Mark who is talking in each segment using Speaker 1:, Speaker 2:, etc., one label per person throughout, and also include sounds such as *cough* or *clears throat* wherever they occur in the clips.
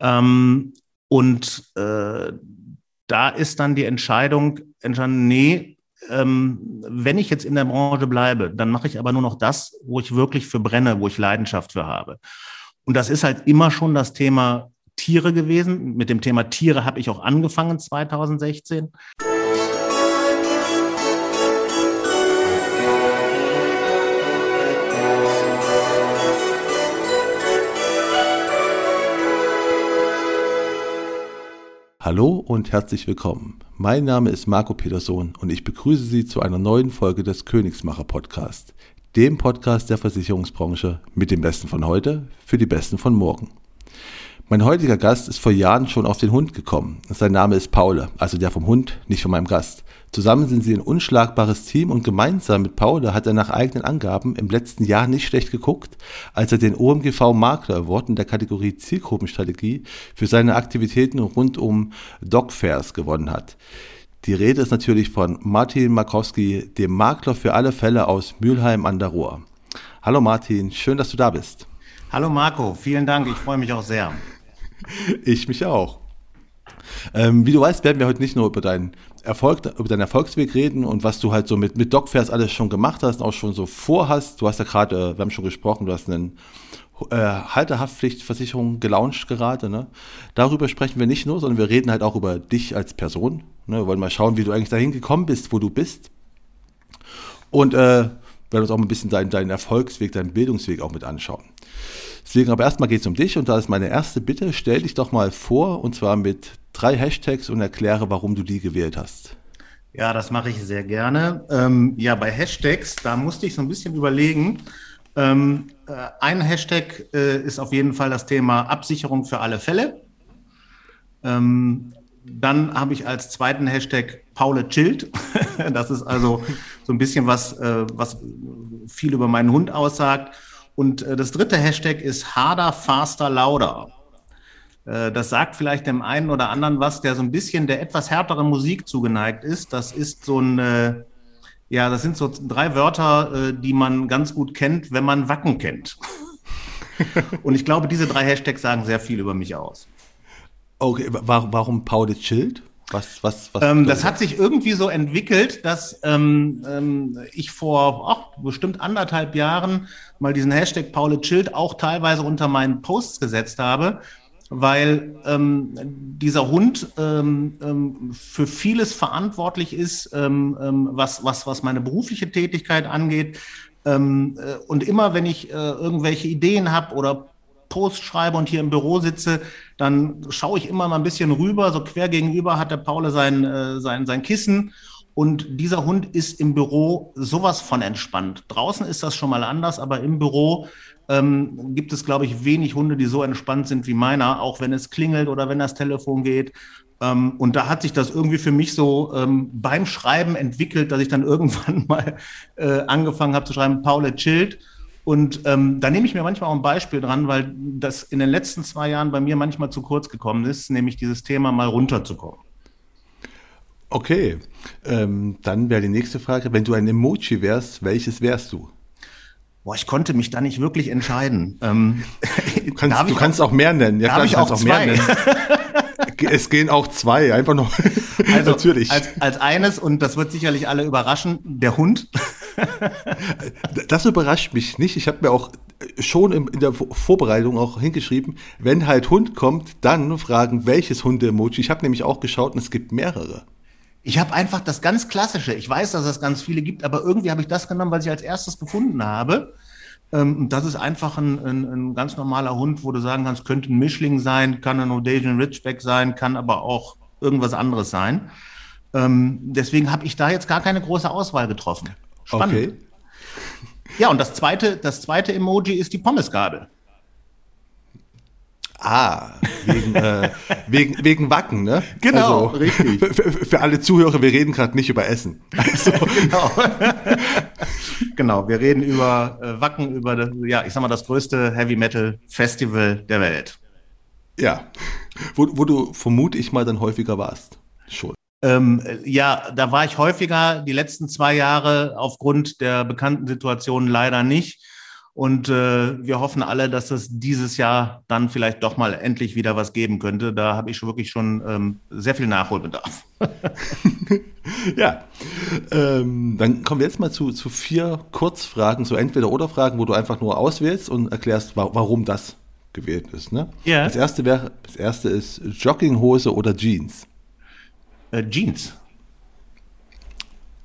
Speaker 1: Ähm, und äh, da ist dann die Entscheidung entstanden, nee, ähm, wenn ich jetzt in der Branche bleibe, dann mache ich aber nur noch das, wo ich wirklich für brenne, wo ich Leidenschaft für habe. Und das ist halt immer schon das Thema Tiere gewesen. Mit dem Thema Tiere habe ich auch angefangen 2016.
Speaker 2: Hallo und herzlich willkommen. Mein Name ist Marco Peterson und ich begrüße Sie zu einer neuen Folge des Königsmacher Podcast, dem Podcast der Versicherungsbranche mit dem Besten von heute für die Besten von morgen. Mein heutiger Gast ist vor Jahren schon auf den Hund gekommen. Sein Name ist Paule, also der vom Hund, nicht von meinem Gast. Zusammen sind sie ein unschlagbares Team und gemeinsam mit Paule hat er nach eigenen Angaben im letzten Jahr nicht schlecht geguckt, als er den OMGV Makler Award in der Kategorie Zielgruppenstrategie für seine Aktivitäten rund um Dogfairs gewonnen hat. Die Rede ist natürlich von Martin Markowski, dem Makler für alle Fälle aus Mülheim an der Ruhr. Hallo Martin, schön, dass du da bist.
Speaker 1: Hallo Marco, vielen Dank, ich freue mich auch sehr. *laughs*
Speaker 2: Ich mich auch. Ähm, wie du weißt, werden wir heute nicht nur über deinen Erfolg, über deinen Erfolgsweg reden und was du halt so mit, mit Dogfairs alles schon gemacht hast auch schon so vorhast. Du hast ja gerade, äh, wir haben schon gesprochen, du hast einen äh, Halterhaftpflichtversicherung gelauncht gerade. Ne? Darüber sprechen wir nicht nur, sondern wir reden halt auch über dich als Person. Ne? Wir wollen mal schauen, wie du eigentlich dahin gekommen bist, wo du bist. Und äh, werden uns auch ein bisschen deinen, deinen Erfolgsweg, deinen Bildungsweg auch mit anschauen. Deswegen aber erstmal geht es um dich und da ist meine erste Bitte, stell dich doch mal vor und zwar mit drei Hashtags und erkläre, warum du die gewählt hast.
Speaker 1: Ja, das mache ich sehr gerne. Ähm, ja, bei Hashtags, da musste ich so ein bisschen überlegen. Ähm, äh, ein Hashtag äh, ist auf jeden Fall das Thema Absicherung für alle Fälle. Ähm, dann habe ich als zweiten Hashtag Paule chillt. *laughs* das ist also so ein bisschen was, äh, was viel über meinen Hund aussagt. Und äh, das dritte Hashtag ist harder, faster, lauter. Äh, das sagt vielleicht dem einen oder anderen was, der so ein bisschen der etwas härteren Musik zugeneigt ist. Das ist so ein, äh, ja, das sind so drei Wörter, äh, die man ganz gut kennt, wenn man Wacken kennt. *laughs* Und ich glaube, diese drei Hashtags sagen sehr viel über mich aus.
Speaker 2: Okay, warum Paul chillt? Was, was, was?
Speaker 1: Ähm, das hat sich irgendwie so entwickelt, dass ähm, ähm, ich vor ach, bestimmt anderthalb Jahren mal diesen Hashtag Paul Chillt auch teilweise unter meinen Posts gesetzt habe, weil ähm, dieser Hund ähm, ähm, für vieles verantwortlich ist, ähm, ähm, was, was, was meine berufliche Tätigkeit angeht. Ähm, äh, und immer, wenn ich äh, irgendwelche Ideen habe oder Post schreibe und hier im Büro sitze, dann schaue ich immer mal ein bisschen rüber. So quer gegenüber hat der Paul sein, äh, sein, sein Kissen. Und dieser Hund ist im Büro sowas von entspannt. Draußen ist das schon mal anders, aber im Büro ähm, gibt es, glaube ich, wenig Hunde, die so entspannt sind wie meiner, auch wenn es klingelt oder wenn das Telefon geht. Ähm, und da hat sich das irgendwie für mich so ähm, beim Schreiben entwickelt, dass ich dann *laughs* irgendwann mal äh, angefangen habe zu schreiben, Paul chillt. Und ähm, da nehme ich mir manchmal auch ein Beispiel dran, weil das in den letzten zwei Jahren bei mir manchmal zu kurz gekommen ist, nämlich dieses Thema mal runterzukommen.
Speaker 2: Okay, ähm, dann wäre die nächste Frage, wenn du ein Emoji wärst, welches wärst du?
Speaker 1: Boah, ich konnte mich da nicht wirklich entscheiden. Ähm, *laughs*
Speaker 2: du kannst, du kannst auch, mehr nennen.
Speaker 1: Ja, klar, ich auch, auch mehr nennen.
Speaker 2: es gehen auch zwei, einfach noch.
Speaker 1: Also, *laughs* Natürlich. Als, als eines, und das wird sicherlich alle überraschen, der Hund. *laughs*
Speaker 2: das überrascht mich nicht. Ich habe mir auch schon in der Vorbereitung auch hingeschrieben, wenn halt Hund kommt, dann fragen, welches Hunde-Emoji. Ich habe nämlich auch geschaut und es gibt mehrere.
Speaker 1: Ich habe einfach das ganz Klassische. Ich weiß, dass es ganz viele gibt, aber irgendwie habe ich das genommen, weil ich als erstes gefunden habe. Ähm, das ist einfach ein, ein, ein, ganz normaler Hund, wo du sagen kannst, könnte ein Mischling sein, kann ein Odasian Ridgeback sein, kann aber auch irgendwas anderes sein. Ähm, deswegen habe ich da jetzt gar keine große Auswahl getroffen. Spannend. Okay. Ja, und das zweite, das zweite Emoji ist die Pommesgabel.
Speaker 2: Ah, wegen, äh, wegen, wegen Wacken, ne?
Speaker 1: Genau, also, richtig.
Speaker 2: Für, für, alle Zuhörer, wir reden gerade nicht über Essen. Also. *laughs*
Speaker 1: genau. genau, wir reden über äh, Wacken, über, das, ja, ich sag mal, das größte Heavy Metal Festival der Welt.
Speaker 2: Ja, wo, wo du vermute ich mal dann häufiger warst. Schon.
Speaker 1: Ähm, ja, da war ich häufiger, die letzten zwei Jahre aufgrund der bekannten Situation leider nicht. Und äh, wir hoffen alle, dass es dieses Jahr dann vielleicht doch mal endlich wieder was geben könnte. Da habe ich schon wirklich schon ähm, sehr viel Nachholbedarf. *laughs*
Speaker 2: ja, ähm, dann kommen wir jetzt mal zu, zu vier Kurzfragen, so Entweder-Oder-Fragen, wo du einfach nur auswählst und erklärst, wa warum das gewählt ist. Ne?
Speaker 1: Ja.
Speaker 2: Das erste wäre, das erste ist Jogginghose oder Jeans.
Speaker 1: Äh, Jeans.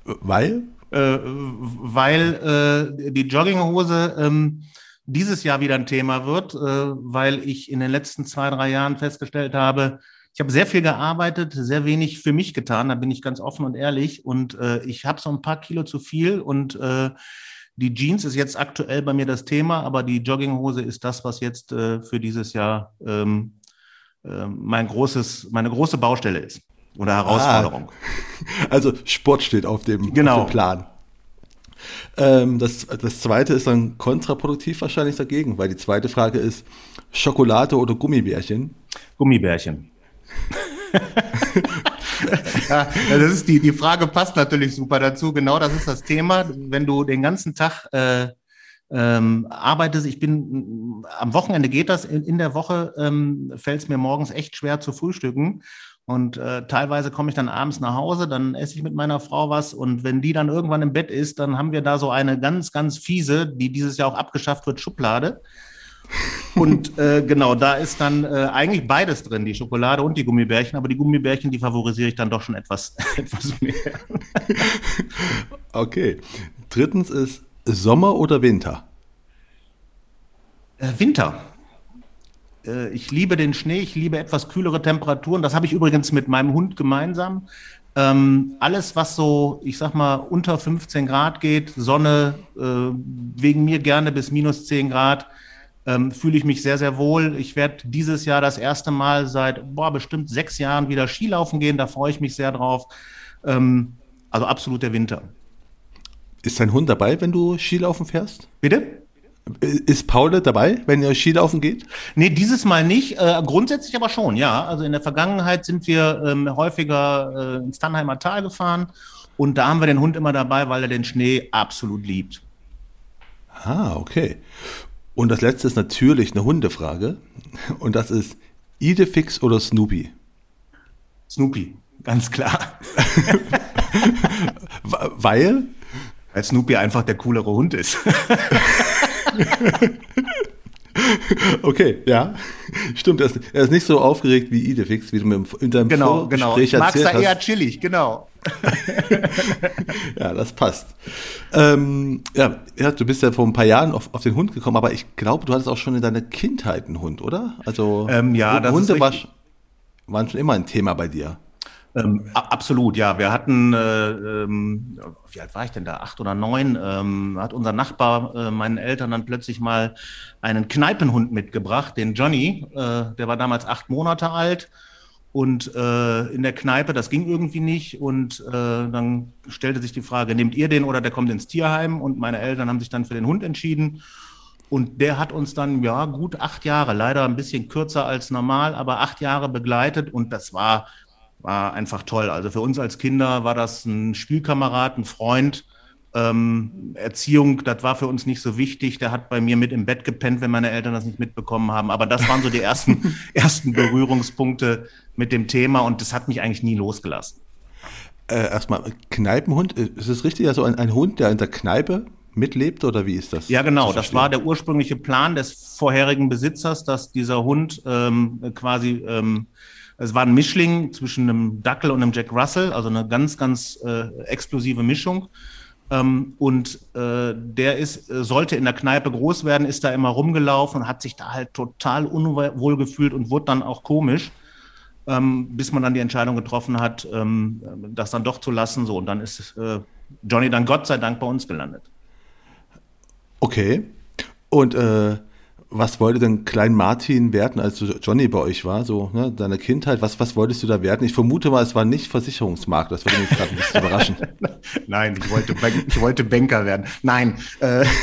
Speaker 2: Weil?
Speaker 1: Äh, weil äh, die Jogginghose ähm, dieses Jahr wieder ein Thema wird, äh, weil ich in den letzten zwei, drei Jahren festgestellt habe, ich habe sehr viel gearbeitet, sehr wenig für mich getan, da bin ich ganz offen und ehrlich. Und äh, ich habe so ein paar Kilo zu viel und äh, die Jeans ist jetzt aktuell bei mir das Thema, aber die Jogginghose ist das, was jetzt äh, für dieses Jahr ähm, äh, mein großes, meine große Baustelle ist oder Herausforderung.
Speaker 2: Ah, *laughs* also Sport steht auf dem,
Speaker 1: genau.
Speaker 2: auf dem Plan. Ähm, das, das zweite ist dann kontraproduktiv wahrscheinlich dagegen, weil die zweite Frage ist Schokolade oder Gummibärchen?
Speaker 1: Gummibärchen. *laughs* ja, das ist die, die Frage passt natürlich super dazu. Genau das ist das Thema. Wenn du den ganzen Tag äh, ähm, arbeitest, ich bin am Wochenende geht das, in, in der Woche ähm, fällt es mir morgens echt schwer zu frühstücken. Und äh, teilweise komme ich dann abends nach Hause, dann esse ich mit meiner Frau was und wenn die dann irgendwann im Bett ist, dann haben wir da so eine ganz, ganz fiese, die dieses Jahr auch abgeschafft wird, Schublade. Und äh, genau, da ist dann äh, eigentlich beides drin, die Schokolade und die Gummibärchen, aber die Gummibärchen, die favorisiere ich dann doch schon etwas, *laughs* etwas mehr.
Speaker 2: Okay. Drittens ist Sommer oder Winter?
Speaker 1: Äh, Winter. Äh, ich liebe den Schnee, ich liebe etwas kühlere Temperaturen. Das habe ich übrigens mit meinem Hund gemeinsam. Ähm, alles, was so, ich sag mal, unter 15 Grad geht, Sonne, äh, wegen mir gerne bis minus 10 Grad, ähm, fühle ich mich sehr, sehr wohl. Ich werde dieses Jahr das erste Mal seit boah, bestimmt sechs Jahren wieder Skilaufen gehen. Da freue ich mich sehr drauf. Ähm, also absolut der Winter.
Speaker 2: Ist dein Hund dabei, wenn du Skilaufen fährst?
Speaker 1: Bitte?
Speaker 2: Ist Paul dabei, wenn ihr Skilaufen geht?
Speaker 1: Nee, dieses Mal nicht. Äh, grundsätzlich aber schon, ja. Also in der Vergangenheit sind wir ähm, häufiger äh, ins Tannheimer Tal gefahren und da haben wir den Hund immer dabei, weil er den Schnee absolut liebt.
Speaker 2: Ah, okay. Und das letzte ist natürlich eine Hundefrage. Und das ist Idefix oder Snoopy?
Speaker 1: Snoopy, ganz klar. *laughs*
Speaker 2: Weil?
Speaker 1: Weil Snoopy einfach der coolere Hund ist. *laughs* *laughs*
Speaker 2: Okay, ja. Stimmt, er ist, er ist, nicht so aufgeregt wie Idefix, wie du mir in deinem
Speaker 1: genau, genau. Ich mag da eher chillig, genau. *laughs*
Speaker 2: ja, das passt. Ähm, ja, ja, du bist ja vor ein paar Jahren auf, auf, den Hund gekommen, aber ich glaube, du hattest auch schon in deiner Kindheit einen Hund, oder? Also
Speaker 1: ähm, ja,
Speaker 2: Hunde war, waren schon immer ein Thema bei dir.
Speaker 1: Ähm, absolut, ja. Wir hatten, äh, ähm, wie alt war ich denn da? Acht oder neun? Ähm, hat unser Nachbar äh, meinen Eltern dann plötzlich mal einen Kneipenhund mitgebracht, den Johnny. Äh, der war damals acht Monate alt. Und äh, in der Kneipe, das ging irgendwie nicht. Und äh, dann stellte sich die Frage, nehmt ihr den oder der kommt ins Tierheim? Und meine Eltern haben sich dann für den Hund entschieden. Und der hat uns dann, ja, gut acht Jahre, leider ein bisschen kürzer als normal, aber acht Jahre begleitet. Und das war war einfach toll. Also für uns als Kinder war das ein Spielkamerad, ein Freund. Ähm, Erziehung, das war für uns nicht so wichtig. Der hat bei mir mit im Bett gepennt, wenn meine Eltern das nicht mitbekommen haben. Aber das waren so die ersten, *laughs* *laughs* ersten Berührungspunkte mit dem Thema und das hat mich eigentlich nie losgelassen.
Speaker 2: Äh, erstmal, Kneipenhund, ist es richtig? Also ein, ein Hund, der in der Kneipe mitlebt oder wie ist das?
Speaker 1: Ja, genau. Das war der ursprüngliche Plan des vorherigen Besitzers, dass dieser Hund ähm, quasi ähm, es war ein Mischling zwischen einem Dackel und einem Jack Russell, also eine ganz, ganz äh, explosive Mischung. Ähm, und äh, der ist, äh, sollte in der Kneipe groß werden, ist da immer rumgelaufen und hat sich da halt total unwohl gefühlt und wurde dann auch komisch, ähm, bis man dann die Entscheidung getroffen hat, ähm, das dann doch zu lassen. So, und dann ist äh, Johnny dann Gott sei Dank bei uns gelandet.
Speaker 2: Okay. Und äh, was wollte denn Klein Martin werden, als Johnny bei euch war, so ne, deine Kindheit? Was, was wolltest du da werden? Ich vermute mal, es war nicht Versicherungsmarkt. Das würde mich gerade ein bisschen überraschen. *laughs*
Speaker 1: Nein, ich wollte, ich wollte Banker werden. Nein. Äh, *laughs*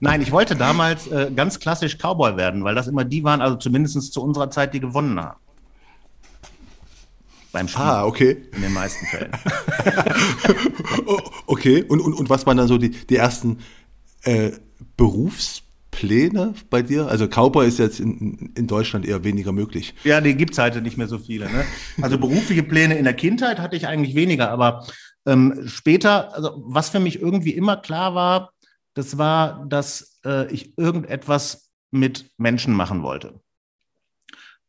Speaker 1: Nein, ich wollte damals äh, ganz klassisch Cowboy werden, weil das immer die waren, also zumindest zu unserer Zeit, die gewonnen haben.
Speaker 2: Beim Spiel. Ah, okay.
Speaker 1: In den meisten Fällen. *laughs*
Speaker 2: okay, und, und, und was waren dann so die, die ersten Äh, Berufspläne bei dir? Also Cowboy ist jetzt in, in Deutschland eher weniger möglich.
Speaker 1: Ja, die gibt's heute nicht mehr so viele. Ne? Also berufliche Pläne in der Kindheit hatte ich eigentlich weniger, aber ähm, später, also was für mich irgendwie immer klar war, das war, dass äh, ich irgendetwas mit Menschen machen wollte.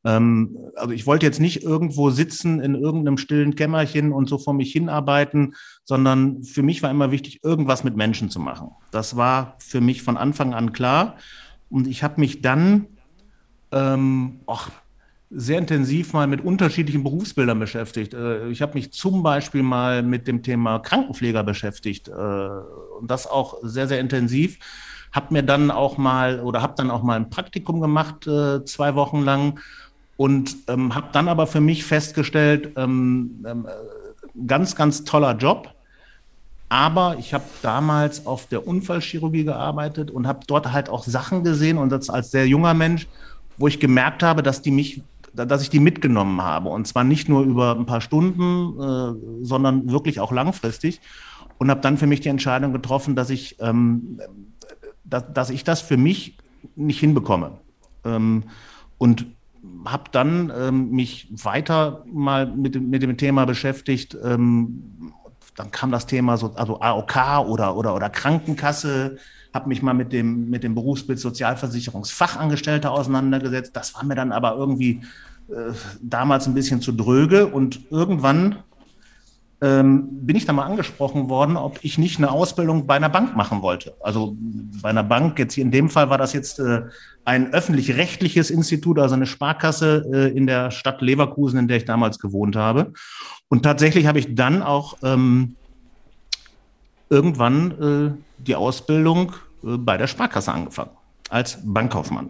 Speaker 1: Ähm, also ich wollte jetzt nicht irgendwo sitzen in irgendeinem stillen Kämmerchen und so vor mich hinarbeiten, sondern für mich war immer wichtig, irgendwas mit Menschen zu machen. Das war für mich von Anfang an klar. Und ich habe mich dann ähm, och, sehr intensiv mal mit unterschiedlichen Berufsbildern beschäftigt. Äh, ich habe mich zum Beispiel mal mit dem Thema Krankenpfleger beschäftigt äh, und das auch sehr, sehr intensiv. Hab mir dann auch mal oder habe dann auch mal ein Praktikum gemacht, äh, zwei Wochen lang und ähm, habe dann aber für mich festgestellt, ähm, ähm, ganz, ganz toller Job. Aber ich habe damals auf der Unfallchirurgie gearbeitet und habe dort halt auch Sachen gesehen und das als sehr junger Mensch, wo ich gemerkt habe, dass die mich, dass ich die mitgenommen habe und zwar nicht nur über ein paar Stunden, äh, sondern wirklich auch langfristig und habe dann für mich die Entscheidung getroffen, dass ich, ähm, dass, dass ich das für mich nicht hinbekomme. Ähm, und habe dann ähm, mich weiter mal mit, mit dem Thema beschäftigt. Ähm, dann kam das Thema so, also AOK oder, oder, oder Krankenkasse, habe mich mal mit dem, mit dem Berufsbild Sozialversicherungsfachangestellter auseinandergesetzt. Das war mir dann aber irgendwie äh, damals ein bisschen zu dröge und irgendwann ähm, bin ich da mal angesprochen worden, ob ich nicht eine Ausbildung bei einer Bank machen wollte. Also bei einer Bank, jetzt hier in dem Fall war das jetzt äh, ein öffentlich-rechtliches Institut, also eine Sparkasse äh, in der Stadt Leverkusen, in der ich damals gewohnt habe. Und tatsächlich habe ich dann auch ähm, irgendwann äh, die Ausbildung äh, bei der Sparkasse angefangen, als Bankkaufmann.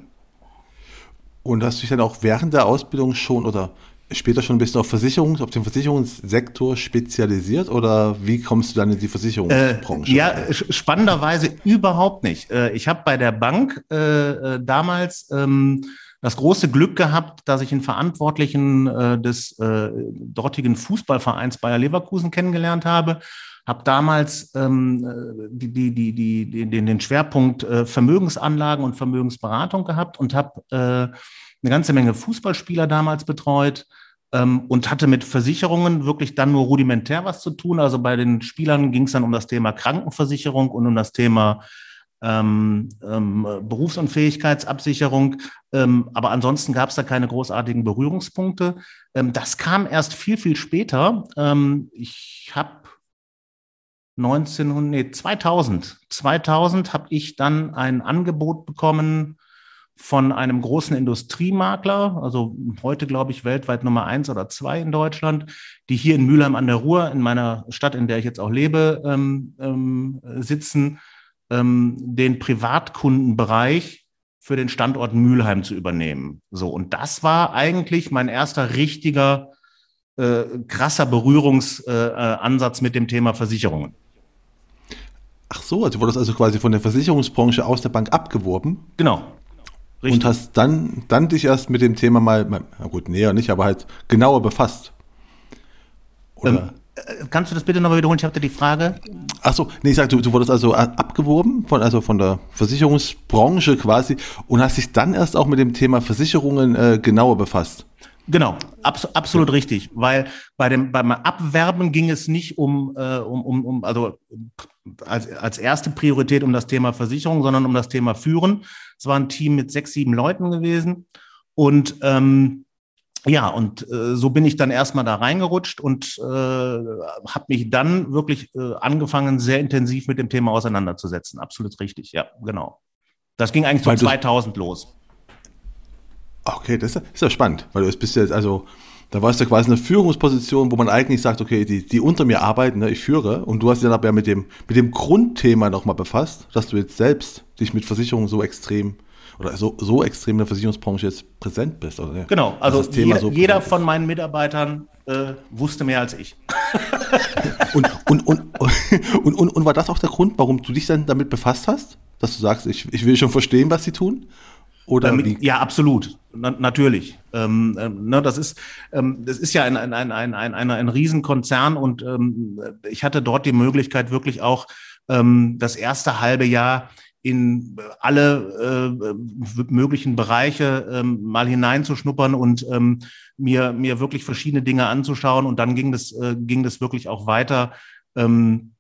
Speaker 2: Und hast du dich dann auch während der Ausbildung schon oder später schon ein bisschen auf Versicherungs, auf den Versicherungssektor spezialisiert oder wie kommst du dann in die Versicherungsbranche?
Speaker 1: Äh, ja, spannenderweise überhaupt nicht. Äh, ich habe bei der Bank äh, äh, damals ähm, das große Glück gehabt, dass ich einen Verantwortlichen äh, des äh, dortigen Fußballvereins Bayer Leverkusen kennengelernt habe. Habe damals ähm, die, die, die, die, den, den Schwerpunkt Vermögensanlagen und Vermögensberatung gehabt und habe eine ganze Menge Fußballspieler damals betreut ähm, und hatte mit Versicherungen wirklich dann nur rudimentär was zu tun. Also bei den Spielern ging es dann um das Thema Krankenversicherung und um das Thema ähm, ähm, Berufsunfähigkeitsabsicherung. Ähm, aber ansonsten gab es da keine großartigen Berührungspunkte. Ähm, das kam erst viel, viel später. Ähm, ich habe 1900, nee, 2000, 2000 habe ich dann ein Angebot bekommen von einem großen Industriemakler, also heute glaube ich weltweit Nummer eins oder zwei in Deutschland, die hier in Mülheim an der Ruhr, in meiner Stadt, in der ich jetzt auch lebe, ähm, ähm, sitzen, ähm, den Privatkundenbereich für den Standort Mülheim zu übernehmen. So, und das war eigentlich mein erster richtiger, äh, krasser Berührungsansatz äh, mit dem Thema Versicherungen.
Speaker 2: Ach so, also wurde das also quasi von der Versicherungsbranche aus der Bank abgeworben?
Speaker 1: Genau.
Speaker 2: Richtig. Und hast dann, dann dich erst mit dem Thema mal, na gut, näher nicht, aber halt genauer befasst.
Speaker 1: Oder? Ähm, äh, kannst du das bitte nochmal wiederholen? Ich hatte die Frage.
Speaker 2: Ach so, nee, ich sag, du, du wurdest also abgeworben von, also von der Versicherungsbranche quasi und hast dich dann erst auch mit dem Thema Versicherungen äh, genauer befasst.
Speaker 1: Genau, abs absolut richtig, weil bei dem beim Abwerben ging es nicht um, äh, um, um, um also als, als erste Priorität um das Thema Versicherung, sondern um das Thema Führen. Es war ein Team mit sechs, sieben Leuten gewesen und ähm, ja, und äh, so bin ich dann erstmal da reingerutscht und äh, habe mich dann wirklich äh, angefangen, sehr intensiv mit dem Thema auseinanderzusetzen. Absolut richtig, ja, genau. Das ging eigentlich so 2000 los.
Speaker 2: Okay, das ist ja spannend, weil du bist jetzt, also, da warst du quasi eine Führungsposition, wo man eigentlich sagt, okay, die, die unter mir arbeiten, ne, ich führe, und du hast dich dann aber mit dem, mit dem Grundthema nochmal befasst, dass du jetzt selbst dich mit Versicherungen so extrem oder so, so extrem in der Versicherungsbranche jetzt präsent bist. Oder,
Speaker 1: genau, also jeder, so jeder von meinen Mitarbeitern äh, wusste mehr als ich.
Speaker 2: und, und, und, und, und, und war das auch der Grund, warum du dich dann damit befasst hast? Dass du sagst, ich, ich will schon verstehen, was sie tun?
Speaker 1: Oder Damit, ja, absolut. Na, natürlich. Ähm, ähm, ne, das, ist, ähm, das ist ja ein, ein, ein, ein, ein, ein, ein Riesenkonzern und ähm, ich hatte dort die Möglichkeit, wirklich auch ähm, das erste halbe Jahr in alle äh, möglichen Bereiche ähm, mal hineinzuschnuppern und ähm, mir, mir wirklich verschiedene Dinge anzuschauen. Und dann ging das, äh, ging das wirklich auch weiter. Ähm,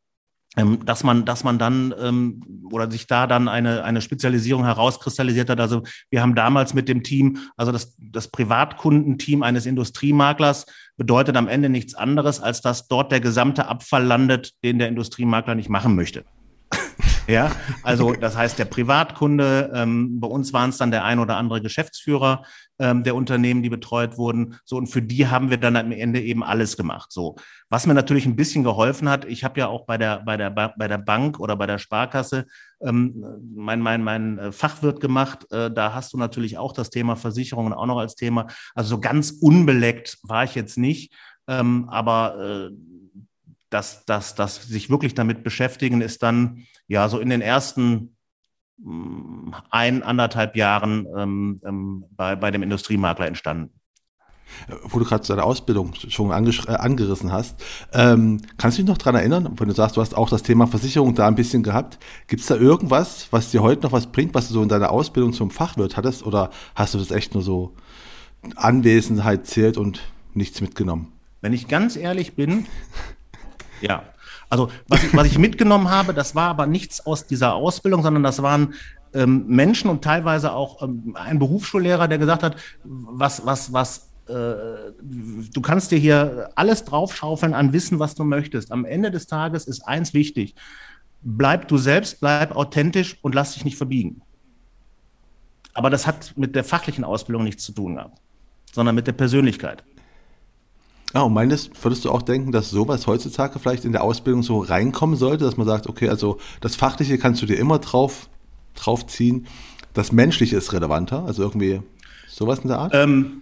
Speaker 1: dass man, dass man dann ähm, oder sich da dann eine, eine Spezialisierung herauskristallisiert hat. Also wir haben damals mit dem Team, also das, das Privatkundenteam eines Industriemaklers bedeutet am Ende nichts anderes, als dass dort der gesamte Abfall landet, den der Industriemakler nicht machen möchte. *laughs* Ja, also das heißt, der Privatkunde, ähm, bei uns waren es dann der ein oder andere Geschäftsführer ähm, der Unternehmen, die betreut wurden. So, und für die haben wir dann am Ende eben alles gemacht. So, was mir natürlich ein bisschen geholfen hat, ich habe ja auch bei der, bei der, bei der Bank oder bei der Sparkasse ähm, mein, mein, mein äh, Fachwirt gemacht. Äh, da hast du natürlich auch das Thema Versicherungen auch noch als Thema. Also so ganz unbeleckt war ich jetzt nicht. Ähm, aber äh, das, das, das sich wirklich damit beschäftigen, ist dann ja so in den ersten ein, anderthalb Jahren ähm, ähm, bei, bei dem Industriemakler entstanden.
Speaker 2: Wo du gerade deine Ausbildung schon äh, angerissen hast, ähm, kannst du dich noch daran erinnern, wenn du sagst, du hast auch das Thema Versicherung da ein bisschen gehabt, gibt es da irgendwas, was dir heute noch was bringt, was du so in deiner Ausbildung zum Fachwirt hattest oder hast du das echt nur so Anwesenheit zählt und nichts mitgenommen?
Speaker 1: Wenn ich ganz ehrlich bin, *laughs* ja. Also was ich, was ich mitgenommen habe, das war aber nichts aus dieser Ausbildung, sondern das waren ähm, Menschen und teilweise auch ähm, ein Berufsschullehrer, der gesagt hat, was, was, was, äh, du kannst dir hier alles draufschaufeln an Wissen, was du möchtest. Am Ende des Tages ist eins wichtig. Bleib du selbst, bleib authentisch und lass dich nicht verbiegen. Aber das hat mit der fachlichen Ausbildung nichts zu tun gehabt, sondern mit der Persönlichkeit.
Speaker 2: Ah, und meinst, würdest du auch denken, dass sowas heutzutage vielleicht in der Ausbildung so reinkommen sollte, dass man sagt, okay, also das Fachliche kannst du dir immer drauf, drauf ziehen, das Menschliche ist relevanter, also irgendwie sowas in der Art? Ähm,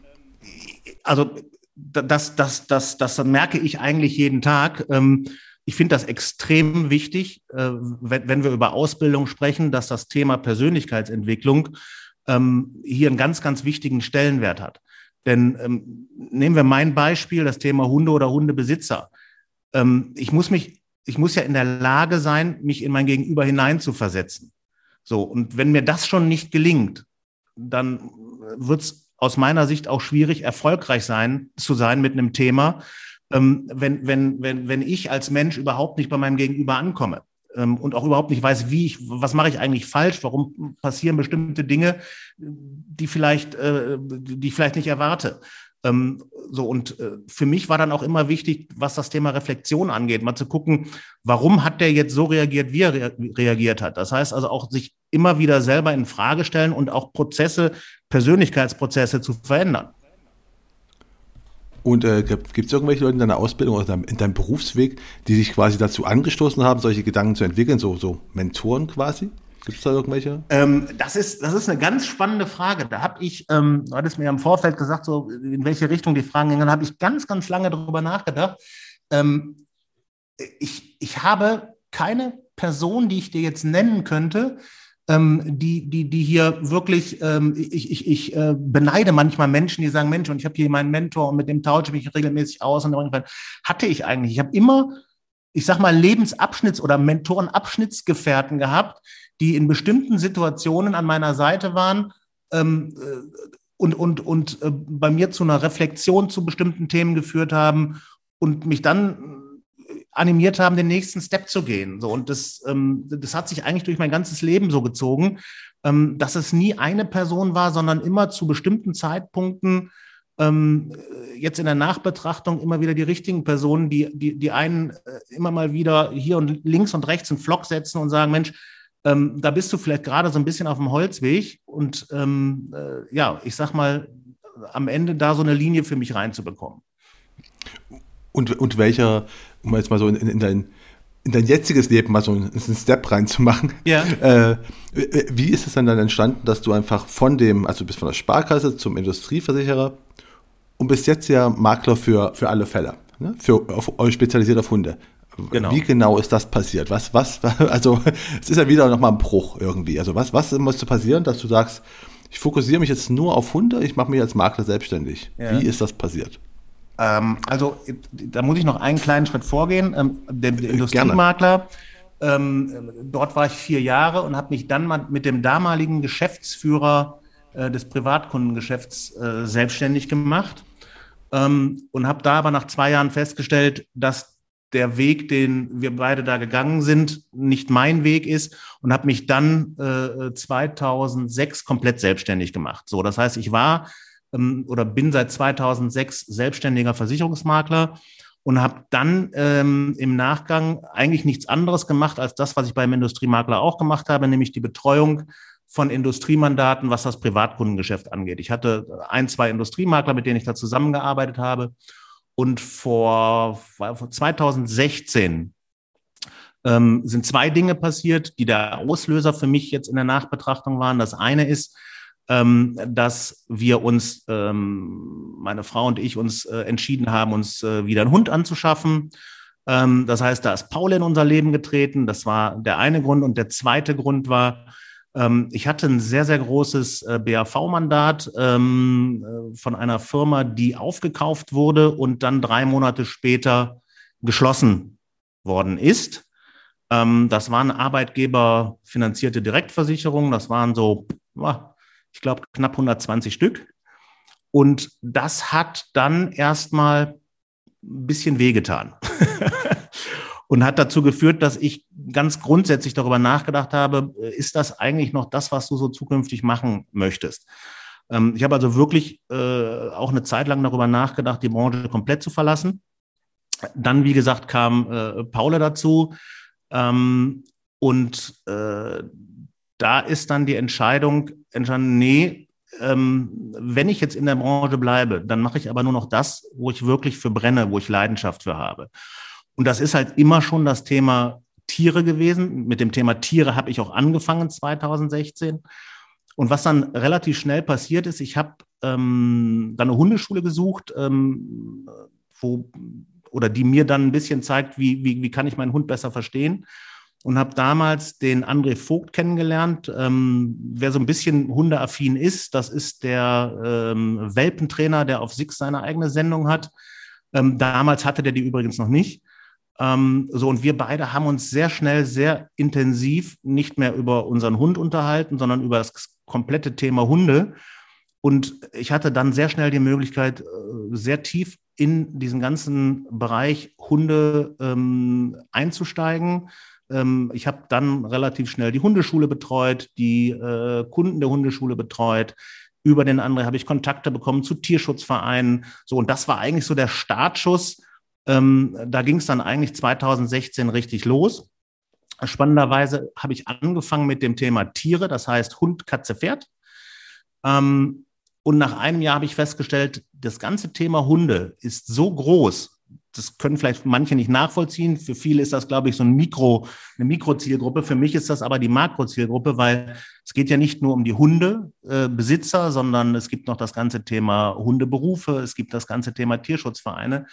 Speaker 1: also das, das, das, das merke ich eigentlich jeden Tag. Ähm, ich finde das extrem wichtig, äh, wenn, wenn wir über Ausbildung sprechen, dass das Thema Persönlichkeitsentwicklung ähm, hier einen ganz, ganz wichtigen Stellenwert hat. Denn ähm, nehmen wir mein Beispiel, das Thema Hunde oder Hundebesitzer. Ähm, ich muss mich, ich muss ja in der Lage sein, mich in mein Gegenüber hineinzuversetzen. So, und wenn mir das schon nicht gelingt, dann wird es aus meiner Sicht auch schwierig, erfolgreich sein, zu sein mit einem Thema, ähm, wenn, wenn, wenn, wenn ich als Mensch überhaupt nicht bei meinem Gegenüber ankomme und auch überhaupt nicht weiß, wie ich, was mache ich eigentlich falsch, warum passieren bestimmte Dinge, die vielleicht, äh, die ich vielleicht nicht erwarte. Ähm, so und äh, für mich war dann auch immer wichtig, was das Thema Reflexion angeht, mal zu gucken, warum hat der jetzt so reagiert, wie er rea reagiert hat. Das heißt also auch sich immer wieder selber in Frage stellen und auch Prozesse, Persönlichkeitsprozesse zu verändern.
Speaker 2: Und äh, gibt es irgendwelche Leute in deiner Ausbildung oder in deinem Berufsweg, die sich quasi dazu angestoßen haben, solche Gedanken zu entwickeln, so, so Mentoren quasi? Gibt es da irgendwelche?
Speaker 1: Ähm, das, ist, das ist eine ganz spannende Frage. Da habe ich, ähm, du hattest mir im Vorfeld gesagt, so in welche Richtung die Fragen gingen, habe ich ganz, ganz lange darüber nachgedacht. Ähm, ich, ich habe keine Person, die ich dir jetzt nennen könnte, ähm, die, die, die hier wirklich, ähm, ich, ich, ich äh, beneide manchmal Menschen, die sagen, Mensch, und ich habe hier meinen Mentor und mit dem tausche ich mich regelmäßig aus. Und irgendwann hatte ich eigentlich. Ich habe immer, ich sag mal, Lebensabschnitts- oder Mentorenabschnittsgefährten gehabt, die in bestimmten Situationen an meiner Seite waren ähm, äh, und, und, und äh, bei mir zu einer Reflexion zu bestimmten Themen geführt haben und mich dann animiert haben, den nächsten Step zu gehen. So, und das, ähm, das hat sich eigentlich durch mein ganzes Leben so gezogen, ähm, dass es nie eine Person war, sondern immer zu bestimmten Zeitpunkten ähm, jetzt in der Nachbetrachtung immer wieder die richtigen Personen, die, die, die einen äh, immer mal wieder hier und links und rechts einen Flock setzen und sagen, Mensch, ähm, da bist du vielleicht gerade so ein bisschen auf dem Holzweg und ähm, äh, ja, ich sag mal, am Ende da so eine Linie für mich reinzubekommen.
Speaker 2: Und, und welcher, um jetzt mal so in, in dein in dein jetziges Leben mal so einen, Step reinzumachen. Ja. Äh, wie ist es dann dann entstanden, dass du einfach von dem, also du bist von der Sparkasse zum Industrieversicherer und bist jetzt ja Makler für, für alle Fälle, ne? für auf, spezialisiert auf Hunde. Genau. Wie genau ist das passiert? Was, was, *laughs* also es ist ja wieder nochmal ein Bruch irgendwie. Also was, was musste passieren, dass du sagst, ich fokussiere mich jetzt nur auf Hunde, ich mache mich als Makler selbstständig. Ja. Wie ist das passiert?
Speaker 1: Ähm, also da muss ich noch einen kleinen Schritt vorgehen. Ähm, der, der Industriemakler Ähm, dort war ich vier Jahre und habe mich dann mal mit dem damaligen Geschäftsführer äh, des Privatkundengeschäfts äh, selbstständig gemacht ähm, und habe da aber nach zwei Jahren festgestellt, dass der Weg, den wir beide da gegangen sind, nicht mein Weg ist und habe mich dann äh, 2006 komplett selbstständig gemacht. So, das heißt, ich war ähm, oder bin seit 2006 selbstständiger Versicherungsmakler und habe dann ähm, im Nachgang eigentlich nichts anderes gemacht als das, was ich beim Industriemakler auch gemacht habe, nämlich die Betreuung von Industriemandaten, was das Privatkundengeschäft angeht. Ich hatte ein, zwei Industriemakler, mit denen ich da zusammengearbeitet habe. Und vor, vor 2016 ähm, sind zwei Dinge passiert, die der Auslöser für mich jetzt in der Nachbetrachtung waren. Das eine ist, ähm, dass wir uns, ähm, meine Frau und ich, uns äh, entschieden haben, uns äh, wieder einen Hund anzuschaffen. Ähm, das heißt, da ist Paul in unser Leben getreten. Das war der eine Grund. Und der zweite Grund war, ähm, ich hatte ein sehr, sehr großes äh, BAV-Mandat ähm, äh, von einer Firma, die aufgekauft wurde und dann drei Monate später geschlossen worden ist. Ähm, das waren arbeitgeberfinanzierte Direktversicherungen. Das waren so, ich glaube, knapp 120 Stück. Und das hat dann erstmal ein bisschen wehgetan. *laughs* und hat dazu geführt, dass ich ganz grundsätzlich darüber nachgedacht habe, äh, ist das eigentlich noch das, was du so zukünftig machen möchtest? Ähm, ich habe also wirklich äh, auch eine Zeit lang darüber nachgedacht, die Branche komplett zu verlassen. Dann, wie gesagt, kam äh, Paula dazu. Ähm, und äh, da ist dann die Entscheidung entstanden, nee, ähm, wenn ich jetzt in der Branche bleibe, dann mache ich aber nur noch das, wo ich wirklich für brenne, wo ich Leidenschaft für habe. Und das ist halt immer schon das Thema Tiere gewesen. Mit dem Thema Tiere habe ich auch angefangen 2016. Und was dann relativ schnell passiert ist, ich habe ähm, dann eine Hundeschule gesucht, ähm, wo oder die mir dann ein bisschen zeigt, wie, wie, wie kann ich meinen Hund besser verstehen und habe damals den André Vogt kennengelernt. Ähm, wer so ein bisschen hundeaffin ist, das ist der ähm, Welpentrainer, der auf Six seine eigene Sendung hat. Ähm, damals hatte der die übrigens noch nicht. Ähm, so, und wir beide haben uns sehr schnell, sehr intensiv nicht mehr über unseren Hund unterhalten, sondern über das komplette Thema Hunde. Und ich hatte dann sehr schnell die Möglichkeit, äh, sehr tief in diesen ganzen Bereich Hunde ähm, einzusteigen ähm, ich habe dann relativ schnell die Hundeschule betreut, die äh, Kunden der Hundeschule betreut. Über den anderen habe ich Kontakte bekommen zu Tierschutzvereinen. So, und das war eigentlich so der Startschuss. Ähm, da ging es dann eigentlich 2016 richtig los. Spannenderweise habe ich angefangen mit dem Thema Tiere, das heißt Hund, Katze, Pferd. Ähm, und nach einem Jahr habe ich festgestellt, das ganze Thema Hunde ist so groß das können vielleicht manche nicht nachvollziehen. Für viele ist das, glaube ich, so ein Mikro, eine Mikrozielgruppe. Für mich ist das aber die Makrozielgruppe, weil es geht ja nicht nur um die Hundebesitzer, äh, sondern es gibt noch das ganze Thema Hundeberufe, es gibt das ganze Thema Tierschutzvereine.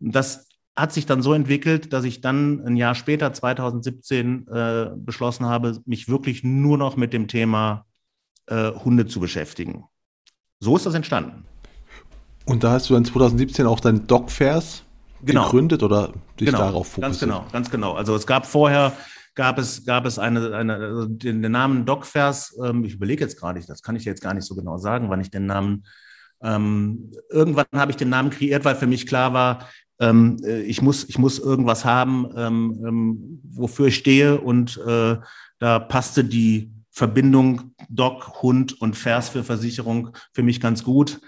Speaker 1: Das hat sich dann so entwickelt, dass ich dann ein Jahr später, 2017, äh, beschlossen habe, mich wirklich nur noch mit dem Thema äh, Hunde zu beschäftigen. So ist das entstanden.
Speaker 2: Und da hast du dann 2017 auch dein Dogfairs genau. gegründet oder dich
Speaker 1: genau,
Speaker 2: darauf fokussiert?
Speaker 1: Ganz genau, ganz genau. Also es gab vorher, gab es, gab es eine, eine also den, den, Namen Dogfairs, ähm, ich überlege jetzt gerade, das kann ich jetzt gar nicht so genau sagen, wann ich den Namen, ähm, irgendwann habe ich den Namen kreiert, weil für mich klar war, ähm, äh, ich, muss, ich muss irgendwas haben, ähm, ähm, wofür ich stehe und äh, da passte die Verbindung Dog, Hund und Vers für Versicherung für mich ganz gut.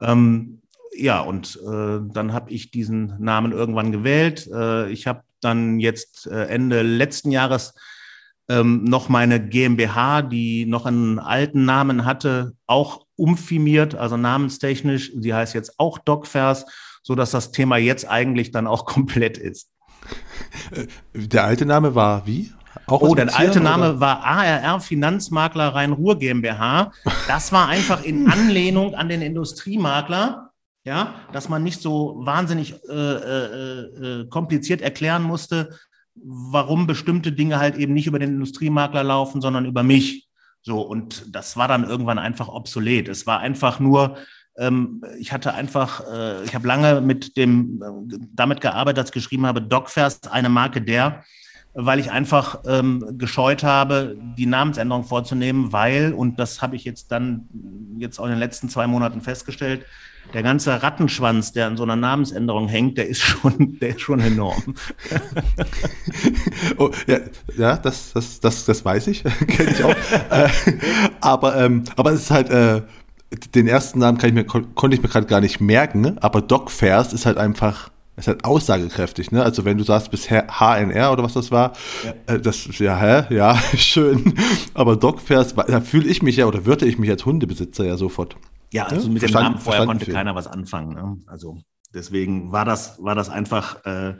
Speaker 1: Ähm, ja, und äh, dann habe ich diesen Namen irgendwann gewählt. Äh, ich habe dann jetzt äh, Ende letzten Jahres ähm, noch meine GmbH, die noch einen alten Namen hatte, auch umfirmiert, also namenstechnisch. Sie heißt jetzt auch DocFairs, so dass das Thema jetzt eigentlich dann auch *laughs* komplett ist.
Speaker 2: Der alte Name war wie?
Speaker 1: Auch oh, der alte Name oder? war ARR Finanzmakler Rhein-Ruhr GmbH. Das war einfach in *laughs* Anlehnung an den Industriemakler ja, dass man nicht so wahnsinnig äh, äh, äh, kompliziert erklären musste, warum bestimmte Dinge halt eben nicht über den Industriemakler laufen, sondern über mich. So, und das war dann irgendwann einfach obsolet. Es war einfach nur, ähm, ich hatte einfach, äh, ich habe lange mit dem, äh, damit gearbeitet, als ich geschrieben habe, Dogfest, eine Marke der, weil ich einfach ähm, gescheut habe, die Namensänderung vorzunehmen, weil, und das habe ich jetzt dann jetzt auch in den letzten zwei Monaten festgestellt, der ganze Rattenschwanz, der an so einer Namensänderung hängt, der ist schon, *laughs* der ist schon enorm. *laughs*
Speaker 2: oh, ja, ja, das, das, das, das weiß ich, *laughs* kenne ich auch. äh, aber, ähm, aber es ist halt, äh, den ersten Namen ich mir, konnte ich mir gerade gar nicht merken, aber Doc Fairs ist halt einfach, ist halt aussagekräftig, ne? Also wenn du sagst bisher HNR oder was das war, ja. äh, das ist ja, hä? Ja, schön. Aber Doc Fairs, da fühle ich mich ja oder würde ich mich als Hundebesitzer ja sofort.
Speaker 1: Ja, also ja? mit dem Namen vorher konnte keiner was anfangen. Ne? Also deswegen war das, war das einfach äh,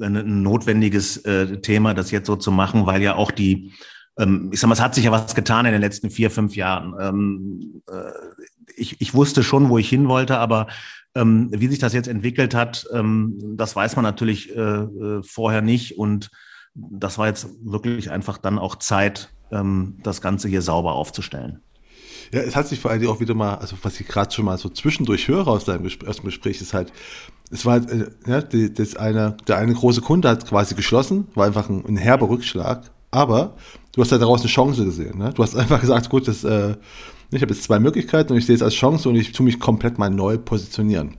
Speaker 1: ein notwendiges äh, Thema, das jetzt so zu machen, weil ja auch die, ähm, ich sag mal, es hat sich ja was getan in den letzten vier, fünf Jahren. Ähm, äh, ich, ich wusste schon, wo ich hin wollte, aber ähm, wie sich das jetzt entwickelt hat, ähm, das weiß man natürlich äh, äh, vorher nicht. Und das war jetzt wirklich einfach dann auch Zeit, ähm, das Ganze hier sauber aufzustellen.
Speaker 2: Ja, es hat sich vor allem auch wieder mal, also was ich gerade schon mal so zwischendurch höre aus deinem Gespräch, aus dem Gespräch, ist halt, es war äh, ja, die, das eine, der eine große Kunde hat quasi geschlossen, war einfach ein, ein herber Rückschlag, aber du hast halt daraus eine Chance gesehen. Ne? Du hast einfach gesagt, gut, das, äh, ich habe jetzt zwei Möglichkeiten und ich sehe es als Chance und ich tue mich komplett mal neu positionieren.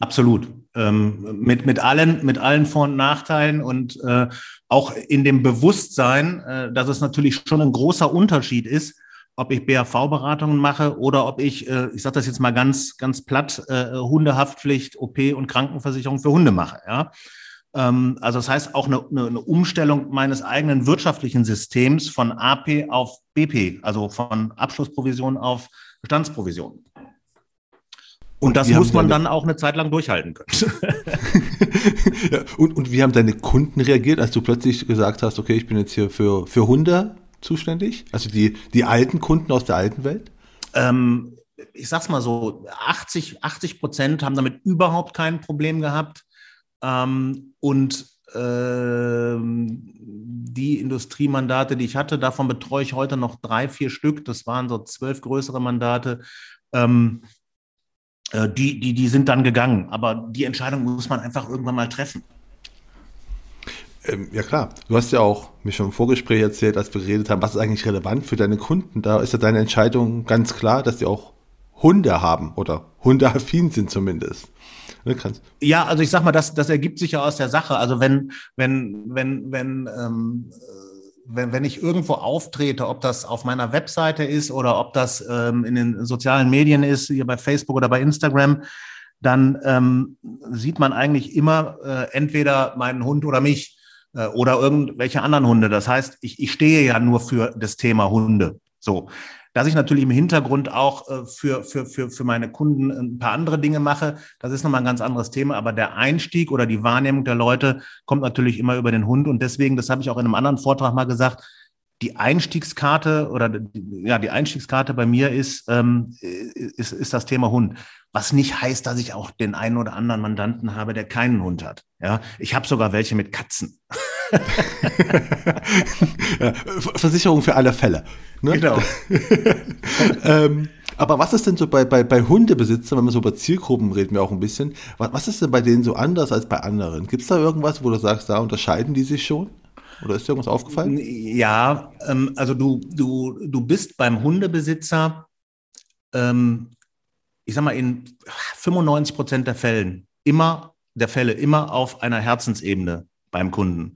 Speaker 1: Absolut. Ähm, mit, mit, allen, mit allen Vor- und Nachteilen und äh, auch in dem Bewusstsein, äh, dass es natürlich schon ein großer Unterschied ist, ob ich BAV-Beratungen mache oder ob ich, äh, ich sage das jetzt mal ganz, ganz platt, äh, Hundehaftpflicht, OP und Krankenversicherung für Hunde mache. Ja? Ähm, also das heißt auch eine, eine Umstellung meines eigenen wirtschaftlichen Systems von AP auf BP, also von Abschlussprovision auf Bestandsprovision. Und das muss man dann auch eine Zeit lang durchhalten können. *laughs*
Speaker 2: ja, und, und wie haben deine Kunden reagiert, als du plötzlich gesagt hast, okay, ich bin jetzt hier für, für Hunde zuständig? Also die, die alten Kunden aus der alten Welt?
Speaker 1: Ähm, ich sag's mal so, 80, 80 Prozent haben damit überhaupt kein Problem gehabt. Ähm, und ähm, die Industriemandate, die ich hatte, davon betreue ich heute noch drei, vier Stück. Das waren so zwölf größere Mandate. Ähm, äh, die, die, die sind dann gegangen. Aber die Entscheidung muss man einfach irgendwann mal treffen.
Speaker 2: Ähm, ja klar, du hast ja auch mir schon im Vorgespräch erzählt, als wir geredet haben, was ist eigentlich relevant für deine Kunden. Da ist ja deine Entscheidung ganz klar, dass die auch Hunde haben oder hundeaffin sind zumindest.
Speaker 1: Ne, ja, also ich sag mal, das, das ergibt sich ja aus der Sache. Also wenn, wenn, wenn, wenn, ähm, wenn, wenn ich irgendwo auftrete, ob das auf meiner Webseite ist oder ob das ähm, in den sozialen Medien ist, hier bei Facebook oder bei Instagram, dann ähm, sieht man eigentlich immer äh, entweder meinen Hund oder mich äh, oder irgendwelche anderen Hunde. Das heißt, ich, ich stehe ja nur für das Thema Hunde. So. Dass ich natürlich im Hintergrund auch äh, für, für, für, für meine Kunden ein paar andere Dinge mache, das ist nochmal ein ganz anderes Thema. Aber der Einstieg oder die Wahrnehmung der Leute kommt natürlich immer über den Hund. Und deswegen, das habe ich auch in einem anderen Vortrag mal gesagt, die Einstiegskarte oder ja, die Einstiegskarte bei mir ist, ähm, ist, ist das Thema Hund. Was nicht heißt, dass ich auch den einen oder anderen Mandanten habe, der keinen Hund hat. Ja, ich habe sogar welche mit Katzen. *laughs*
Speaker 2: ja, Versicherung für alle Fälle. Ne? Genau. *laughs* ähm, aber was ist denn so bei, bei, bei Hundebesitzern, wenn man so über Zielgruppen reden wir auch ein bisschen, was, was ist denn bei denen so anders als bei anderen? Gibt es da irgendwas, wo du sagst, da unterscheiden die sich schon? Oder ist dir irgendwas aufgefallen?
Speaker 1: Ja, ähm, also du, du, du bist beim Hundebesitzer, ähm, ich sag mal, in 95 Prozent der Fällen immer, der Fälle immer auf einer Herzensebene beim Kunden.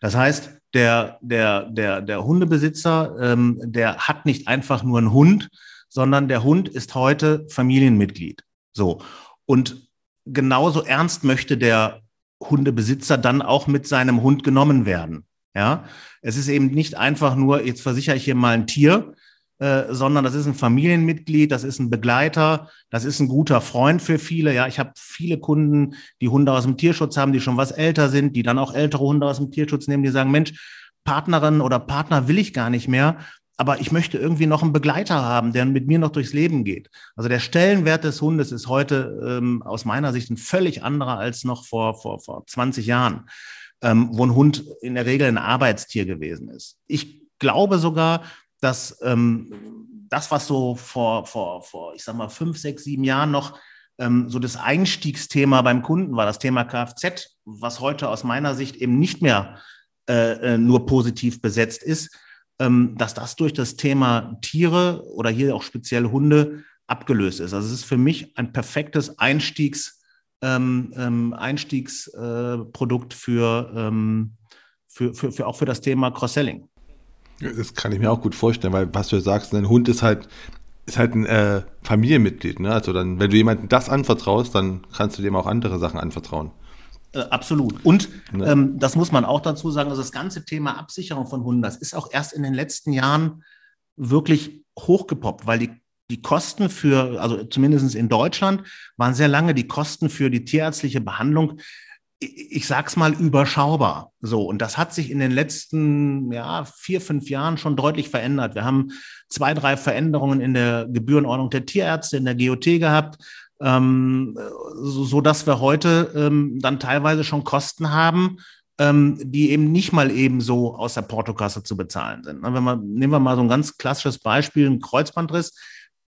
Speaker 1: Das heißt, der, der, der, der Hundebesitzer, ähm, der hat nicht einfach nur einen Hund, sondern der Hund ist heute Familienmitglied. So. Und genauso ernst möchte der Hundebesitzer dann auch mit seinem Hund genommen werden. Ja, es ist eben nicht einfach nur, jetzt versichere ich hier mal ein Tier, äh, sondern das ist ein Familienmitglied, das ist ein Begleiter, das ist ein guter Freund für viele. Ja, ich habe viele Kunden, die Hunde aus dem Tierschutz haben, die schon was älter sind, die dann auch ältere Hunde aus dem Tierschutz nehmen, die sagen, Mensch, Partnerin oder Partner will ich gar nicht mehr, aber ich möchte irgendwie noch einen Begleiter haben, der mit mir noch durchs Leben geht. Also der Stellenwert des Hundes ist heute ähm, aus meiner Sicht ein völlig anderer als noch vor, vor, vor 20 Jahren ähm, wo ein Hund in der Regel ein Arbeitstier gewesen ist. Ich glaube sogar, dass ähm, das, was so vor, vor, vor, ich sag mal, fünf, sechs, sieben Jahren noch ähm, so das Einstiegsthema beim Kunden war, das Thema Kfz, was heute aus meiner Sicht eben nicht mehr äh, äh, nur positiv besetzt ist, ähm, dass das durch das Thema Tiere oder hier auch speziell Hunde abgelöst ist. Also es ist für mich ein perfektes Einstiegs, ähm, Einstiegsprodukt für, ähm, für, für, für auch für das Thema Cross-Selling.
Speaker 2: Das kann ich mir auch gut vorstellen, weil was du sagst, ein Hund ist halt ist halt ein äh, Familienmitglied, ne? Also dann, wenn du jemandem das anvertraust, dann kannst du dem auch andere Sachen anvertrauen.
Speaker 1: Äh, absolut. Und ne? ähm, das muss man auch dazu sagen, also das ganze Thema Absicherung von Hunden, das ist auch erst in den letzten Jahren wirklich hochgepoppt, weil die die Kosten für, also zumindest in Deutschland, waren sehr lange die Kosten für die tierärztliche Behandlung, ich sag's mal, überschaubar. So. Und das hat sich in den letzten, ja, vier, fünf Jahren schon deutlich verändert. Wir haben zwei, drei Veränderungen in der Gebührenordnung der Tierärzte, in der GOT gehabt, ähm, so, so dass wir heute ähm, dann teilweise schon Kosten haben, ähm, die eben nicht mal eben so aus der Portokasse zu bezahlen sind. Wenn man, nehmen wir mal so ein ganz klassisches Beispiel, ein Kreuzbandriss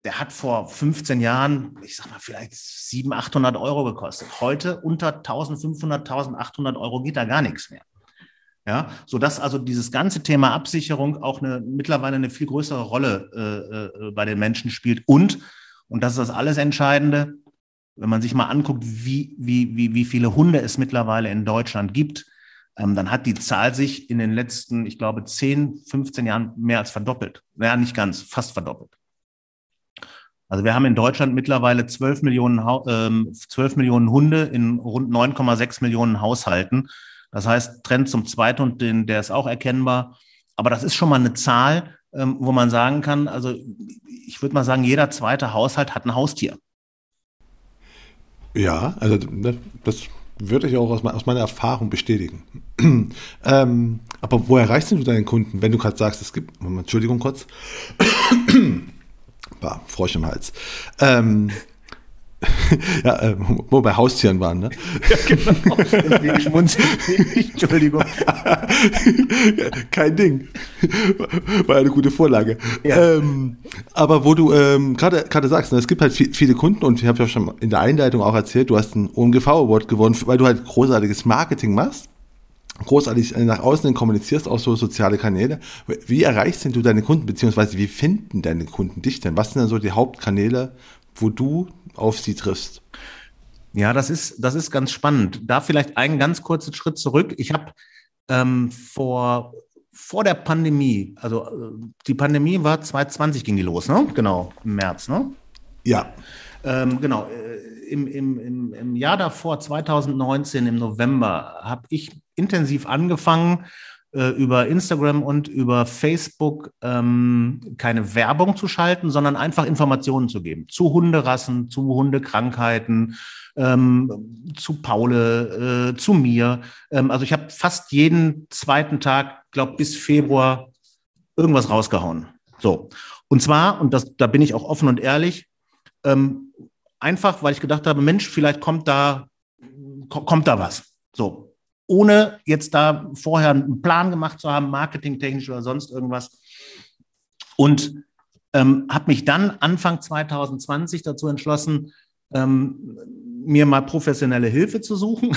Speaker 1: der hat vor 15 Jahren, ich sag mal, vielleicht 700, 800 Euro gekostet. Heute unter 1500, 1800 Euro geht da gar nichts mehr. Ja, so dass also dieses ganze Thema Absicherung auch eine, mittlerweile eine viel größere Rolle äh, äh, bei den Menschen spielt. Und, und das ist das alles Entscheidende, wenn man sich mal anguckt, wie, wie, wie, wie viele Hunde es mittlerweile in Deutschland gibt, ähm, dann hat die Zahl sich in den letzten, ich glaube, 10, 15 Jahren mehr als verdoppelt. Naja, nicht ganz, fast verdoppelt. Also wir haben in Deutschland mittlerweile 12 Millionen, ähm, 12 Millionen Hunde in rund 9,6 Millionen Haushalten. Das heißt, Trend zum Zweiten und den, der ist auch erkennbar. Aber das ist schon mal eine Zahl, ähm, wo man sagen kann, also ich würde mal sagen, jeder zweite Haushalt hat ein Haustier.
Speaker 2: Ja, also ne, das würde ich auch aus, meiner Erfahrung bestätigen. *clears throat* ähm, aber wo erreichst du deinen Kunden, wenn du gerade sagst, es gibt, Entschuldigung kurz, *clears throat* bah, Frosch im Hals. Ähm, *laughs* ja, äh, wo wir bei Haustieren waren, ne? Ja, genau. Entschuldigung. *laughs* Kein Ding. War eine gute Vorlage. Ja. Ähm, aber wo du ähm, gerade gerade sagst, ne, es gibt halt viel, viele Kunden und ich habe ja schon in der Einleitung auch erzählt, du hast ein OMGV Award gewonnen, weil du halt großartiges Marketing machst großartig nach außen hin kommunizierst, auch so soziale Kanäle. Wie erreichst denn du deine Kunden, beziehungsweise wie finden deine Kunden dich denn? Was sind denn so die Hauptkanäle, wo du auf sie triffst?
Speaker 1: Ja, das ist, das ist ganz spannend. Da vielleicht einen ganz kurzen Schritt zurück. Ich habe ähm, vor, vor der Pandemie, also äh, die Pandemie war 2020 ging die los, ne? Genau, im März, ne?
Speaker 2: Ja.
Speaker 1: Ähm, genau. Äh, Im, im, im, Im Jahr davor, 2019, im November, habe ich intensiv angefangen, äh, über Instagram und über Facebook ähm, keine Werbung zu schalten, sondern einfach Informationen zu geben zu Hunderassen, zu Hundekrankheiten, ähm, zu Paule, äh, zu mir. Ähm, also ich habe fast jeden zweiten Tag, glaube bis Februar irgendwas rausgehauen. So. Und zwar, und das, da bin ich auch offen und ehrlich, ähm, einfach, weil ich gedacht habe, Mensch, vielleicht kommt da, kommt da was. So ohne jetzt da vorher einen Plan gemacht zu haben, marketingtechnisch oder sonst irgendwas. Und ähm, habe mich dann Anfang 2020 dazu entschlossen, ähm, mir mal professionelle Hilfe zu suchen. *laughs*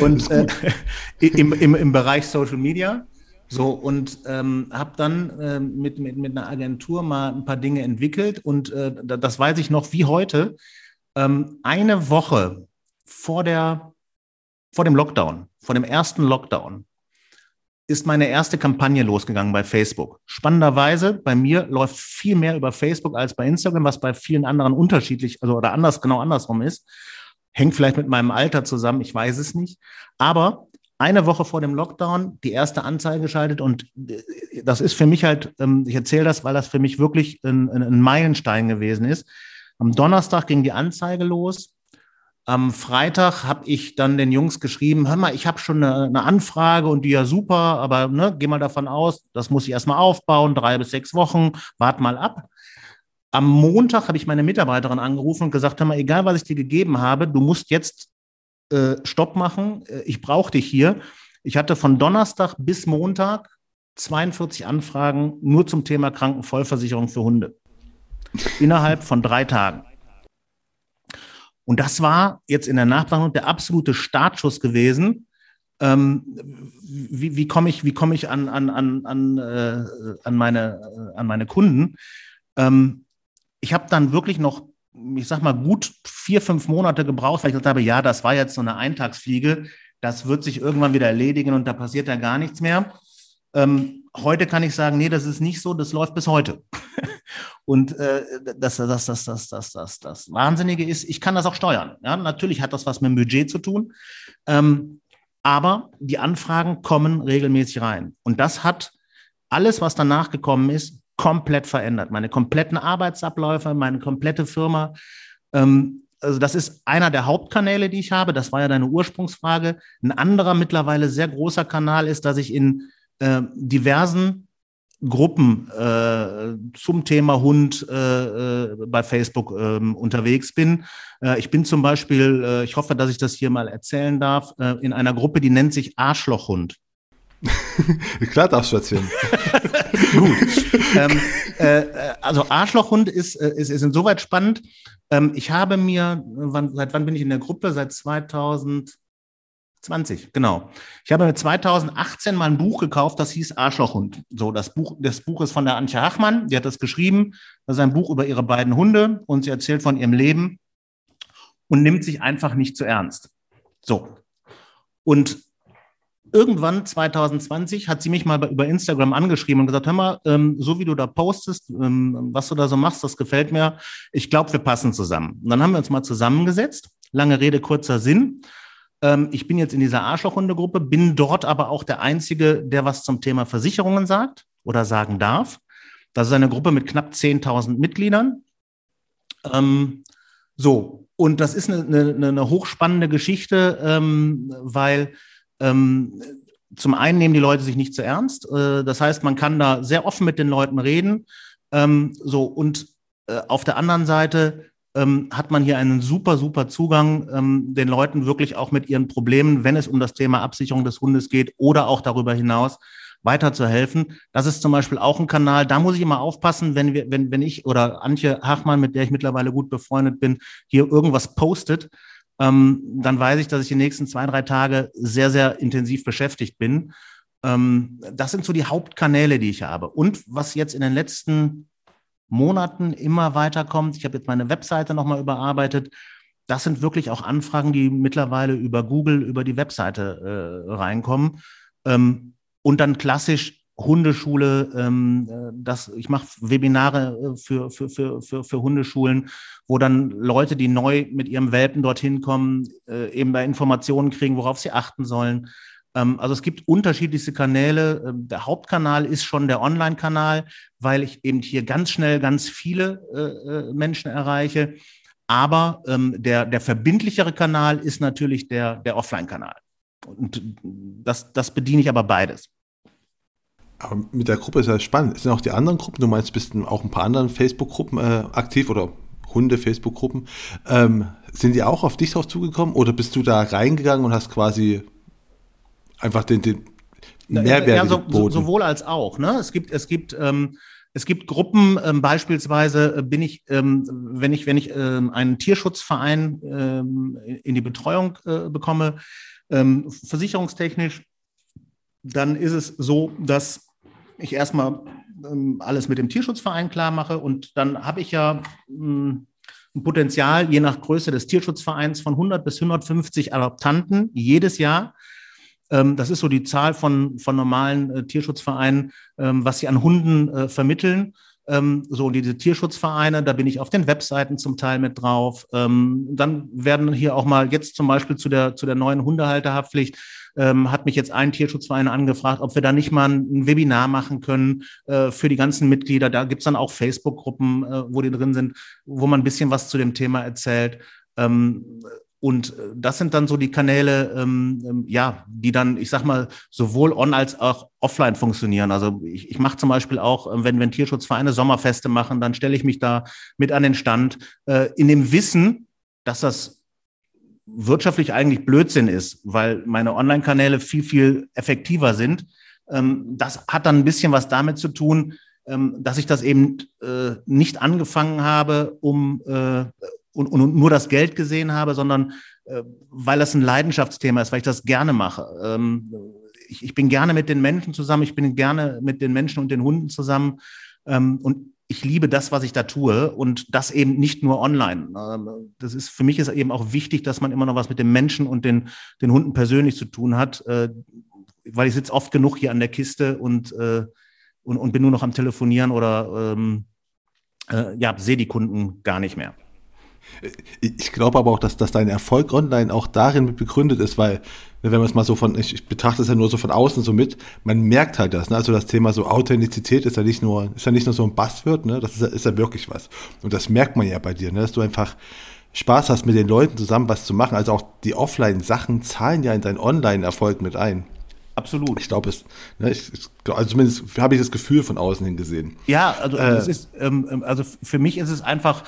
Speaker 1: und äh, im, im, im Bereich Social Media. So, und ähm, habe dann äh, mit, mit, mit einer Agentur mal ein paar Dinge entwickelt. Und äh, das weiß ich noch wie heute. Ähm, eine Woche vor der vor dem Lockdown, vor dem ersten Lockdown, ist meine erste Kampagne losgegangen bei Facebook. Spannenderweise, bei mir läuft viel mehr über Facebook als bei Instagram, was bei vielen anderen unterschiedlich, also oder anders, genau andersrum ist. Hängt vielleicht mit meinem Alter zusammen, ich weiß es nicht. Aber eine Woche vor dem Lockdown die erste Anzeige geschaltet und äh, das ist für mich halt, ähm, ich erzähle das, weil das für mich wirklich ein, ein Meilenstein gewesen ist. Am Donnerstag ging die Anzeige los. Am Freitag habe ich dann den Jungs geschrieben, hör mal, ich habe schon eine, eine, Anfrage und die ja super, aber ne, geh mal davon aus, das muss ich erstmal aufbauen, drei bis sechs Wochen, wart mal ab. Am Montag habe ich meine Mitarbeiterin angerufen und gesagt, hör mal, egal was ich dir gegeben habe, du musst jetzt äh, Stopp machen, äh, ich brauche dich hier. Ich hatte von Donnerstag bis Montag 42 Anfragen nur zum Thema Krankenvollversicherung für Hunde. Innerhalb von drei Tagen. Und das war jetzt in der Nachplanung der absolute Startschuss gewesen, ähm, wie, wie komme ich, wie komme ich an, an, an, an, äh, an, meine, äh, an meine Kunden? Ähm, ich habe dann wirklich noch, ich sag mal, gut vier, fünf Monate gebraucht, weil ich gesagt habe, ja, das war jetzt so eine Eintagsfliege, das wird sich irgendwann wieder erledigen und da passiert ja gar nichts mehr. Ähm, heute kann ich sagen, nee, das ist nicht so, das läuft bis heute. *laughs* und äh, das, das, das, das, das, das, das Wahnsinnige ist, ich kann das auch steuern. Ja? Natürlich hat das was mit dem Budget zu tun. Ähm, aber die Anfragen kommen regelmäßig rein. Und das hat alles, was danach gekommen ist, komplett verändert. Meine kompletten Arbeitsabläufe, meine komplette Firma. Ähm, also das ist einer der Hauptkanäle, die ich habe. Das war ja deine Ursprungsfrage. Ein anderer mittlerweile sehr großer Kanal ist, dass ich in äh, diversen Gruppen äh, zum Thema Hund äh, äh, bei Facebook äh, unterwegs bin. Äh, ich bin zum Beispiel, ich hoffe, dass ich das hier mal erzählen darf, in einer Gruppe, die nennt sich Arschlochhund. *laughs*
Speaker 2: Klar darfst du erzählen. *laughs*
Speaker 1: Gut. ähm, äh, also Arschlochhund ist, ist, ist insoweit spannend. Ähm, ich habe mir, wann, seit wann bin ich in der Gruppe? Seit 2000. 20, genau. Ich habe mir 2018 mal ein Buch gekauft, das hieß Arschlochhund. So, das Buch, das Buch ist von der Antje Hachmann, die hat das geschrieben. Das ist ein Buch über ihre beiden Hunde und sie erzählt von ihrem Leben und nimmt sich einfach nicht zu ernst. So. Und irgendwann 2020 hat sie mich mal über Instagram angeschrieben und gesagt, hör mal, ähm, so wie du da postest, ähm, was du da so machst, das gefällt mir. Ich glaube, wir passen zusammen. Und dann haben wir uns mal zusammengesetzt. Lange Rede, kurzer Sinn. Ähm, ich bin jetzt in dieser Arschlochhunde-Gruppe, bin dort aber auch der Einzige, der was zum Thema Versicherungen sagt oder sagen darf. Das ist eine Gruppe mit knapp 10.000 Mitgliedern. Ähm, so, und das ist eine, eine, eine hochspannende Geschichte, ähm, weil ähm, zum einen nehmen die Leute sich nicht zu ernst. Äh, das heißt, man kann da sehr offen mit den Leuten reden. Ähm, so, und äh, auf der anderen Seite ähm, hat man hier einen super, super Zugang, ähm, den Leuten wirklich auch mit ihren Problemen, wenn es um das Thema Absicherung des Hundes geht oder auch darüber hinaus, weiterzuhelfen. Das ist zum Beispiel auch ein Kanal, da muss ich immer aufpassen, wenn wir, wenn, wenn ich oder Antje Hachmann, mit der ich mittlerweile gut befreundet bin, hier irgendwas postet, ähm, dann weiß ich, dass ich die nächsten zwei, drei Tage sehr, sehr intensiv beschäftigt bin. Ähm, das sind so die Hauptkanäle, die ich habe. Und was jetzt in den letzten Monaten immer weiterkommt. Ich habe jetzt meine Webseite nochmal überarbeitet. Das sind wirklich auch Anfragen, die mittlerweile über Google, über die Webseite äh, reinkommen. Ähm, und dann klassisch Hundeschule, ähm, äh, das, ich mache Webinare äh, für, für, für, für, für Hundeschulen, wo dann Leute, die neu mit ihrem Welpen dorthin kommen, äh, eben da Informationen kriegen, worauf sie achten sollen. Ähm, also es gibt unterschiedlichste Kanäle. Ähm, der Hauptkanal ist schon der Online-Kanal, weil ich eben hier ganz schnell ganz viele äh, äh, Menschen erreiche. Aber ähm, der, der verbindlichere Kanal ist natürlich der, der Offline-Kanal. Und das, das bediene ich aber beides.
Speaker 2: Aber mit der Gruppe ist ja spannend. Sind auch die anderen Gruppen, du meinst, bist du auch ein paar anderen Facebook-Gruppen äh, aktiv oder Hunde-Facebook-Gruppen. Ähm, sind die auch auf dich drauf zugekommen oder bist du da reingegangen und hast quasi einfach den, den
Speaker 1: Mehrwert ja, so, so, sowohl als auch. Ne? Es gibt, es gibt, ähm, es gibt Gruppen, ähm, beispielsweise äh, bin ich, ähm, wenn ich, wenn ich ähm, einen Tierschutzverein ähm, in die Betreuung äh, bekomme, ähm, versicherungstechnisch, dann ist es so, dass ich erstmal ähm, alles mit dem Tierschutzverein klar mache und dann habe ich ja mh, hm, ein Potenzial, je nach Größe des Tierschutzvereins, von 100 bis 150 Adoptanten jedes Jahr ähm, das ist so die Zahl von, von normalen äh, Tierschutzvereinen, ähm, was sie an Hunden äh, vermitteln. Ähm, so diese Tierschutzvereine, da bin ich auf den Webseiten zum Teil mit drauf. Ähm, dann werden hier auch mal jetzt zum Beispiel zu der, zu der neuen Hundehalterhaftpflicht ähm, hat mich jetzt ein Tierschutzverein angefragt, ob wir da nicht mal ein Webinar machen können äh, für die ganzen Mitglieder. Da gibt's dann auch Facebook-Gruppen, äh, wo die drin sind, wo man ein bisschen was zu dem Thema erzählt. Ähm, und äh, das sind dann so die Kanäle, ähm, ähm, ja, die dann, ich sag mal, sowohl on als auch offline funktionieren. Also ich, ich mache zum Beispiel auch, äh, wenn, wenn Tierschutzvereine Sommerfeste machen, dann stelle ich mich da mit an den Stand, äh, in dem Wissen, dass das wirtschaftlich eigentlich Blödsinn ist, weil meine Online-Kanäle viel, viel effektiver sind. Ähm, das hat dann ein bisschen was damit zu tun, ähm, dass ich das eben äh, nicht angefangen habe, um, äh, und, und nur das Geld gesehen habe, sondern äh, weil das ein Leidenschaftsthema ist, weil ich das gerne mache. Ähm, ich, ich bin gerne mit den Menschen zusammen, ich bin gerne mit den Menschen und den Hunden zusammen. Ähm, und ich liebe das, was ich da tue und das eben nicht nur online. Ähm, das ist für mich ist eben auch wichtig, dass man immer noch was mit den Menschen und den, den Hunden persönlich zu tun hat, äh, weil ich sitze oft genug hier an der Kiste und, äh, und, und bin nur noch am Telefonieren oder ähm, äh, ja, sehe die Kunden gar nicht mehr.
Speaker 2: Ich glaube aber auch, dass, dass dein Erfolg online auch darin begründet ist, weil, wenn man es mal so von, ich, ich betrachte es ja nur so von außen so mit, man merkt halt das, ne? Also das Thema so Authentizität ist ja nicht nur, ist ja nicht nur so ein Buzzword, ne? Das ist ja, ist ja wirklich was. Und das merkt man ja bei dir, ne? Dass du einfach Spaß hast, mit den Leuten zusammen was zu machen. Also auch die Offline-Sachen zahlen ja in deinen Online-Erfolg mit ein.
Speaker 1: Absolut.
Speaker 2: Ich glaube es, ne, ich, ich, also zumindest habe ich das Gefühl von außen hin gesehen.
Speaker 1: Ja, also äh, es ist, ähm, also für mich ist es einfach äh,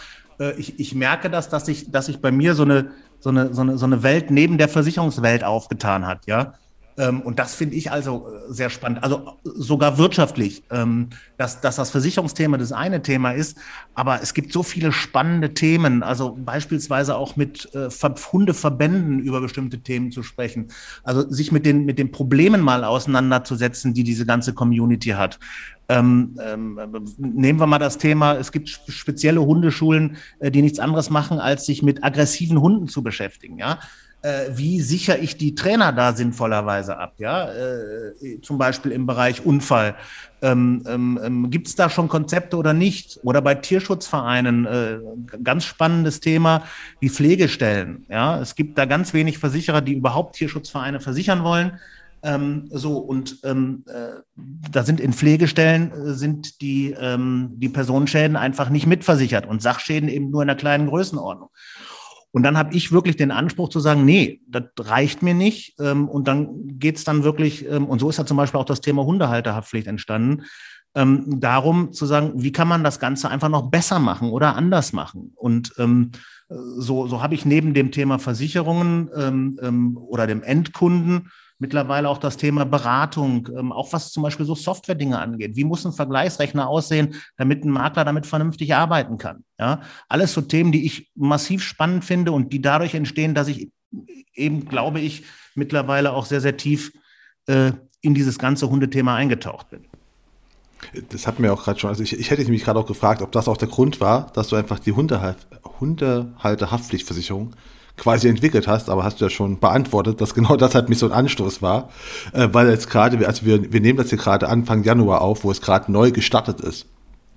Speaker 1: ich, ich merke das, dass sich dass ich bei mir so eine, so, eine, so, eine, so eine Welt neben der Versicherungswelt aufgetan hat, ja. Ähm, und das finde ich also äh, sehr spannend, also sogar wirtschaftlich, ähm, dass, dass das Versicherungsthema das eine Thema ist, aber es gibt so viele spannende Themen, also beispielsweise auch mit äh, Hundeverbänden über bestimmte Themen zu sprechen, also sich mit den, mit den Problemen mal auseinanderzusetzen, die diese ganze Community hat. Ähm, ähm, nehmen wir mal das Thema, es gibt spezielle Hundeschulen, äh, die nichts anderes machen, als sich mit aggressiven Hunden zu beschäftigen, ja. Äh, wie sichere ich die Trainer da sinnvollerweise ab, ja, äh, zum Beispiel im Bereich Unfall. Ähm, ähm, ähm Gibt es da schon Konzepte oder nicht? Oder bei Tierschutzvereinen, äh, ganz spannendes Thema, die Pflegestellen. Ja, es gibt da ganz wenig Versicherer, die überhaupt Tierschutzvereine versichern wollen. Ähm, so, und ähm, äh, da sind in Pflegestellen äh, sind die, ähm, die Personenschäden einfach nicht mitversichert und Sachschäden eben nur in einer kleinen Größenordnung. Und dann habe ich wirklich den Anspruch zu sagen, nee, das reicht mir nicht. Ähm, und dann geht's dann wirklich, ähm, und so ist ja zum Beispiel auch das Thema Hundehalterhaftpflicht entstanden, ähm, darum zu sagen, wie kann man das Ganze einfach noch besser machen oder anders machen. Und so, so habe ich neben dem Thema Versicherungen oder dem Endkunden mittlerweile auch das Thema Beratung, ähm, auch was zum Beispiel so Software-Dinge angeht. Wie muss ein Vergleichsrechner aussehen, damit ein Makler damit vernünftig arbeiten kann? Ja, alles so Themen, die ich massiv spannend finde und die dadurch entstehen, dass ich eben, glaube ich, mittlerweile auch sehr, sehr tief äh, in dieses ganze Hundethema eingetaucht bin.
Speaker 2: Das hat mir auch gerade schon, also ich, ich hätte mich gerade auch gefragt, ob das auch der Grund war, dass du einfach die Hundehalter-Haftpflichtversicherung quasi entwickelt hast, aber hast du ja schon beantwortet, dass genau das halt mich so ein Anstoß war, äh, weil jetzt gerade, also wir, wir nehmen das hier gerade Anfang Januar auf, wo es gerade neu gestartet ist.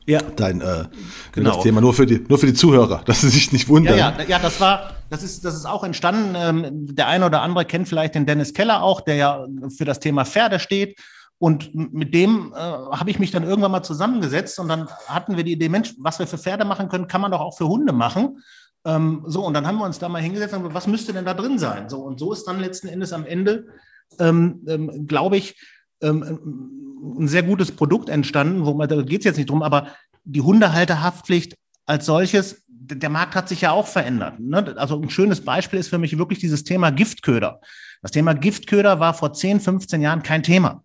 Speaker 2: Ja. Dein äh, genau. das Thema nur für die nur für die Zuhörer, dass sie sich nicht wundern.
Speaker 1: Ja, ja, ja, das war das ist das ist auch entstanden. Ähm, der eine oder andere kennt vielleicht den Dennis Keller auch, der ja für das Thema Pferde steht. Und mit dem äh, habe ich mich dann irgendwann mal zusammengesetzt und dann hatten wir die Idee, Mensch, was wir für Pferde machen können, kann man doch auch für Hunde machen. Ähm, so, und dann haben wir uns da mal hingesetzt und gesagt, was müsste denn da drin sein? So, und so ist dann letzten Endes am Ende, ähm, ähm, glaube ich, ähm, ein sehr gutes Produkt entstanden, wo man, da geht es jetzt nicht drum, aber die Hundehalterhaftpflicht als solches, der Markt hat sich ja auch verändert. Ne? Also ein schönes Beispiel ist für mich wirklich dieses Thema Giftköder. Das Thema Giftköder war vor 10, 15 Jahren kein Thema.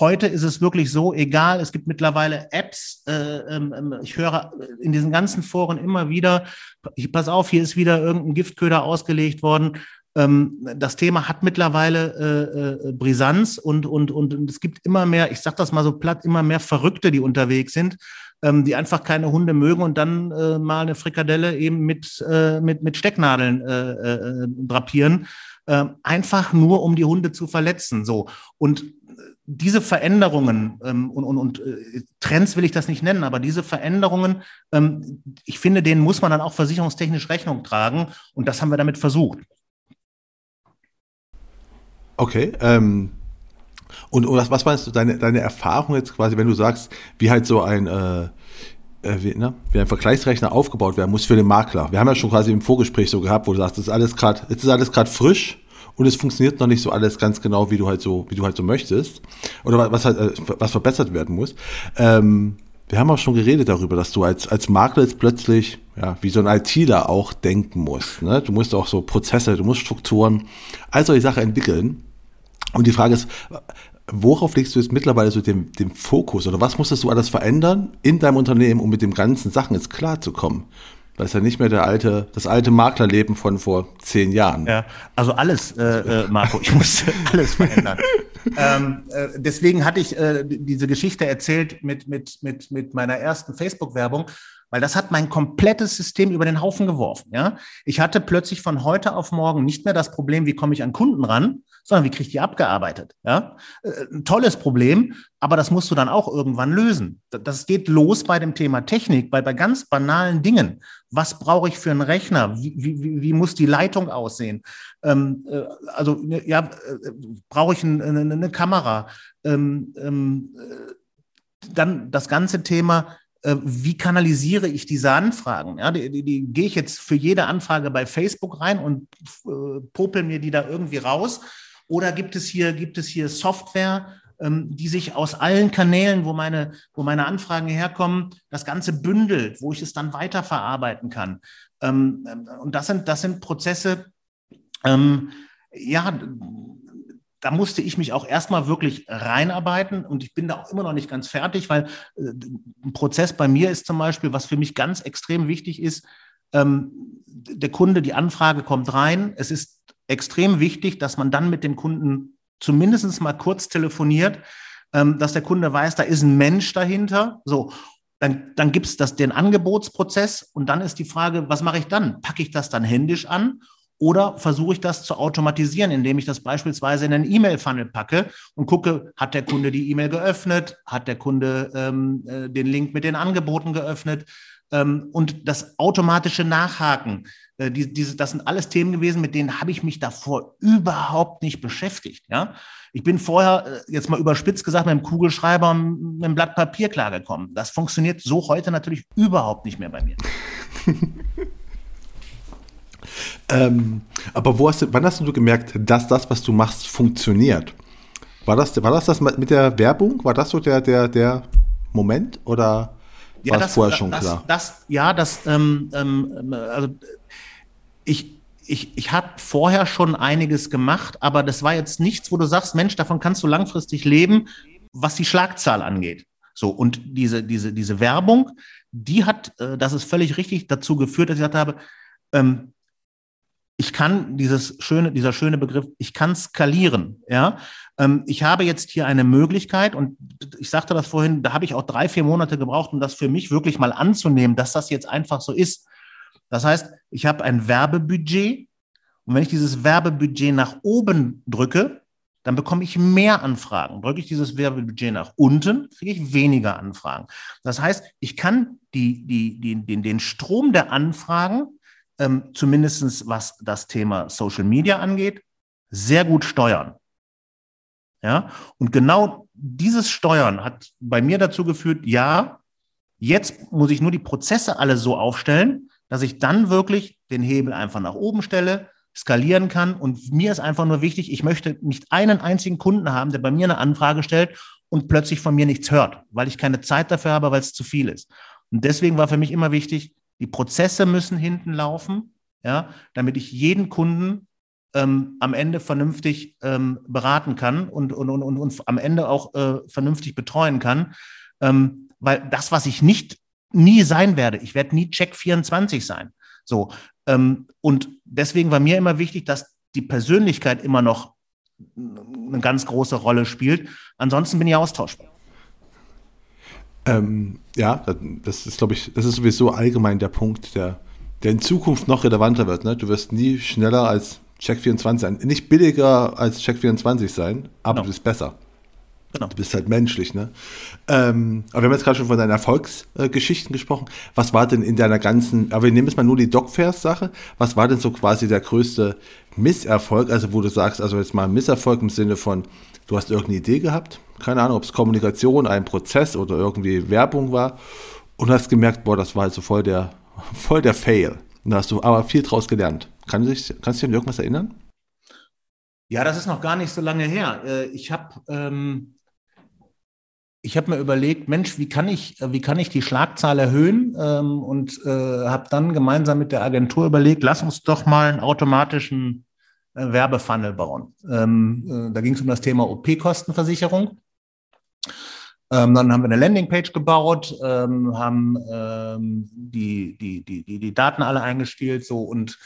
Speaker 1: Heute ist es wirklich so, egal, es gibt mittlerweile Apps. Äh, ähm, ähm, ich höre in diesen ganzen Foren immer wieder, ich, pass auf, hier ist wieder irgendein Giftköder ausgelegt worden. Ähm, das Thema hat mittlerweile äh, äh, Brisanz und, und, und, und es gibt immer mehr, ich sage das mal so platt, immer mehr Verrückte, die unterwegs sind, ähm, die einfach keine Hunde mögen und dann äh, mal eine Frikadelle eben mit, äh, mit, mit Stecknadeln äh, drapieren. Äh, einfach nur, um die Hunde zu verletzen. So. Und diese Veränderungen ähm, und, und, und äh, Trends will ich das nicht nennen, aber diese Veränderungen, ähm, ich finde, denen muss man dann auch versicherungstechnisch Rechnung tragen und das haben wir damit versucht.
Speaker 2: Okay. Ähm, und, und was, was meinst du, deine, deine Erfahrung jetzt quasi, wenn du sagst, wie halt so ein, äh, äh, wie, ne, wie ein Vergleichsrechner aufgebaut werden muss für den Makler? Wir haben ja schon quasi im Vorgespräch so gehabt, wo du sagst, das ist alles gerade, jetzt ist alles gerade frisch und es funktioniert noch nicht so alles ganz genau, wie du halt so, wie du halt so möchtest oder was halt, äh, was verbessert werden muss. Ähm, wir haben auch schon geredet darüber, dass du als, als Makler jetzt plötzlich, ja, wie so ein ITler auch denken musst. Ne? Du musst auch so Prozesse, du musst Strukturen, all solche Sachen entwickeln. Und die Frage ist, worauf legst du jetzt mittlerweile so den, den Fokus oder was musstest du alles verändern in deinem Unternehmen, um mit den ganzen Sachen jetzt klarzukommen? Das ist ja nicht mehr der alte, das alte Maklerleben von vor zehn Jahren.
Speaker 1: Ja, also alles, äh, äh, Marco, ich musste *laughs* alles verändern. ähm, äh, deswegen hatte ich äh, diese Geschichte erzählt mit, mit, mit, mit meiner ersten Facebook-Werbung, weil das hat mein komplettes System über den Haufen geworfen. Ja? Ich hatte plötzlich von heute auf morgen nicht mehr das Problem, wie komme ich an Kunden ran, sondern wie kriege ich die abgearbeitet. Ja? Äh, ein tolles Problem, aber das musst du dann auch irgendwann lösen. Das geht los bei dem Thema Technik, bei, bei ganz banalen Dingen. Was brauche ich für einen Rechner? Wie, wie, wie muss die Leitung aussehen? Ähm, äh, also ja, äh, brauche ich ein, eine, eine, Kamera? Ähm, ähm, äh, dann das ganze Thema äh, wie kanalisiere ich diese Anfragen? Ja, die, die, die gehe ich jetzt für jede Anfrage bei Facebook rein und äh, popel mir die da irgendwie raus? Oder gibt es hier, gibt es hier Software, ähm, die sich aus allen Kanälen, wo meine, wo meine Anfragen herkommen, das Ganze bündelt, wo ich es dann weiterverarbeiten kann? Ähm, ähm und das sind, das sind Prozesse, ähm, ja, da musste ich mich auch erstmal wirklich reinarbeiten und ich bin da auch immer noch nicht ganz fertig, weil äh, ein Prozess bei mir ist zum Beispiel, was für mich ganz extrem wichtig ist, ähm, der Kunde, die Anfrage kommt rein. Es ist extrem wichtig, dass man dann mit dem Kunden zumindest mal kurz telefoniert, ähm, dass der Kunde weiß, da ist ein Mensch dahinter. So, dann, dann gibt es den Angebotsprozess und dann ist die Frage, was mache ich dann? Packe ich das dann händisch an oder versuche ich das zu automatisieren, indem ich das beispielsweise in einen E-Mail-Funnel packe und gucke, hat der Kunde die E-Mail geöffnet, hat der Kunde ähm, äh, den Link mit den Angeboten geöffnet ähm, und das automatische Nachhaken. Äh, die, diese, das sind alles Themen gewesen, mit denen habe ich mich davor überhaupt nicht beschäftigt. Ja? Ich bin vorher, äh, jetzt mal überspitzt gesagt, mit einem Kugelschreiber und mit einem Blatt Papier klargekommen. Das funktioniert so heute natürlich überhaupt nicht mehr bei mir. *laughs*
Speaker 2: Ähm, aber wo hast du, wann hast du gemerkt, dass das, was du machst, funktioniert? War das, war das das mit der Werbung? War das so der, der, der Moment oder ja, war das, vorher schon
Speaker 1: das,
Speaker 2: klar?
Speaker 1: Das, ja, das, ähm, ähm, also ich, ich, ich habe vorher schon einiges gemacht, aber das war jetzt nichts, wo du sagst, Mensch, davon kannst du langfristig leben, was die Schlagzahl angeht. So, und diese, diese, diese Werbung, die hat, äh, das ist völlig richtig, dazu geführt, dass ich gesagt habe, ähm, ich kann dieses schöne, dieser schöne Begriff, ich kann skalieren. Ja, ähm, ich habe jetzt hier eine Möglichkeit und ich sagte das vorhin, da habe ich auch drei, vier Monate gebraucht, um das für mich wirklich mal anzunehmen, dass das jetzt einfach so ist. Das heißt, ich habe ein Werbebudget und wenn ich dieses Werbebudget nach oben drücke, dann bekomme ich mehr Anfragen. Drücke ich dieses Werbebudget nach unten, kriege ich weniger Anfragen. Das heißt, ich kann die, die, die, den, den Strom der Anfragen ähm, zumindest was das Thema Social Media angeht, sehr gut steuern. Ja, und genau dieses Steuern hat bei mir dazu geführt, ja, jetzt muss ich nur die Prozesse alle so aufstellen, dass ich dann wirklich den Hebel einfach nach oben stelle, skalieren kann. Und mir ist einfach nur wichtig, ich möchte nicht einen einzigen Kunden haben, der bei mir eine Anfrage stellt und plötzlich von mir nichts hört, weil ich keine Zeit dafür habe, weil es zu viel ist. Und deswegen war für mich immer wichtig, die Prozesse müssen hinten laufen, ja, damit ich jeden Kunden ähm, am Ende vernünftig ähm, beraten kann und, und, und, und, und am Ende auch äh, vernünftig betreuen kann. Ähm, weil das, was ich nicht nie sein werde, ich werde nie Check 24 sein. So. Ähm, und deswegen war mir immer wichtig, dass die Persönlichkeit immer noch eine ganz große Rolle spielt. Ansonsten bin ich austauschbar.
Speaker 2: Ähm, ja, das ist, glaube ich, das ist sowieso allgemein der Punkt, der, der in Zukunft noch relevanter wird. Ne? Du wirst nie schneller als Check24 sein. Nicht billiger als Check24 sein, aber genau. du bist besser. Genau. Du bist halt menschlich, ne? Ähm, aber wir haben jetzt gerade schon von deinen Erfolgsgeschichten gesprochen. Was war denn in deiner ganzen, aber wir nehmen jetzt mal nur die Dogfairs-Sache. Was war denn so quasi der größte Misserfolg? Also, wo du sagst, also jetzt mal Misserfolg im Sinne von, du hast irgendeine Idee gehabt, keine Ahnung, ob es Kommunikation, ein Prozess oder irgendwie Werbung war und hast gemerkt, boah, das war also voll der, *laughs* voll der Fail. Und da hast du aber viel draus gelernt. Kann dich, kannst du dich an irgendwas erinnern?
Speaker 1: Ja, das ist noch gar nicht so lange her. Äh, ich habe ähm, ich mir überlegt, Mensch, wie kann ich, wie kann ich die Schlagzahl erhöhen? Ähm, und äh, habe dann gemeinsam mit der Agentur überlegt, lass uns doch mal einen automatischen äh, Werbefunnel bauen. Ähm, äh, da ging es um das Thema OP-Kostenversicherung. Ähm, dann haben wir eine Landingpage gebaut, ähm, haben ähm, die, die, die, die, die Daten alle eingespielt so und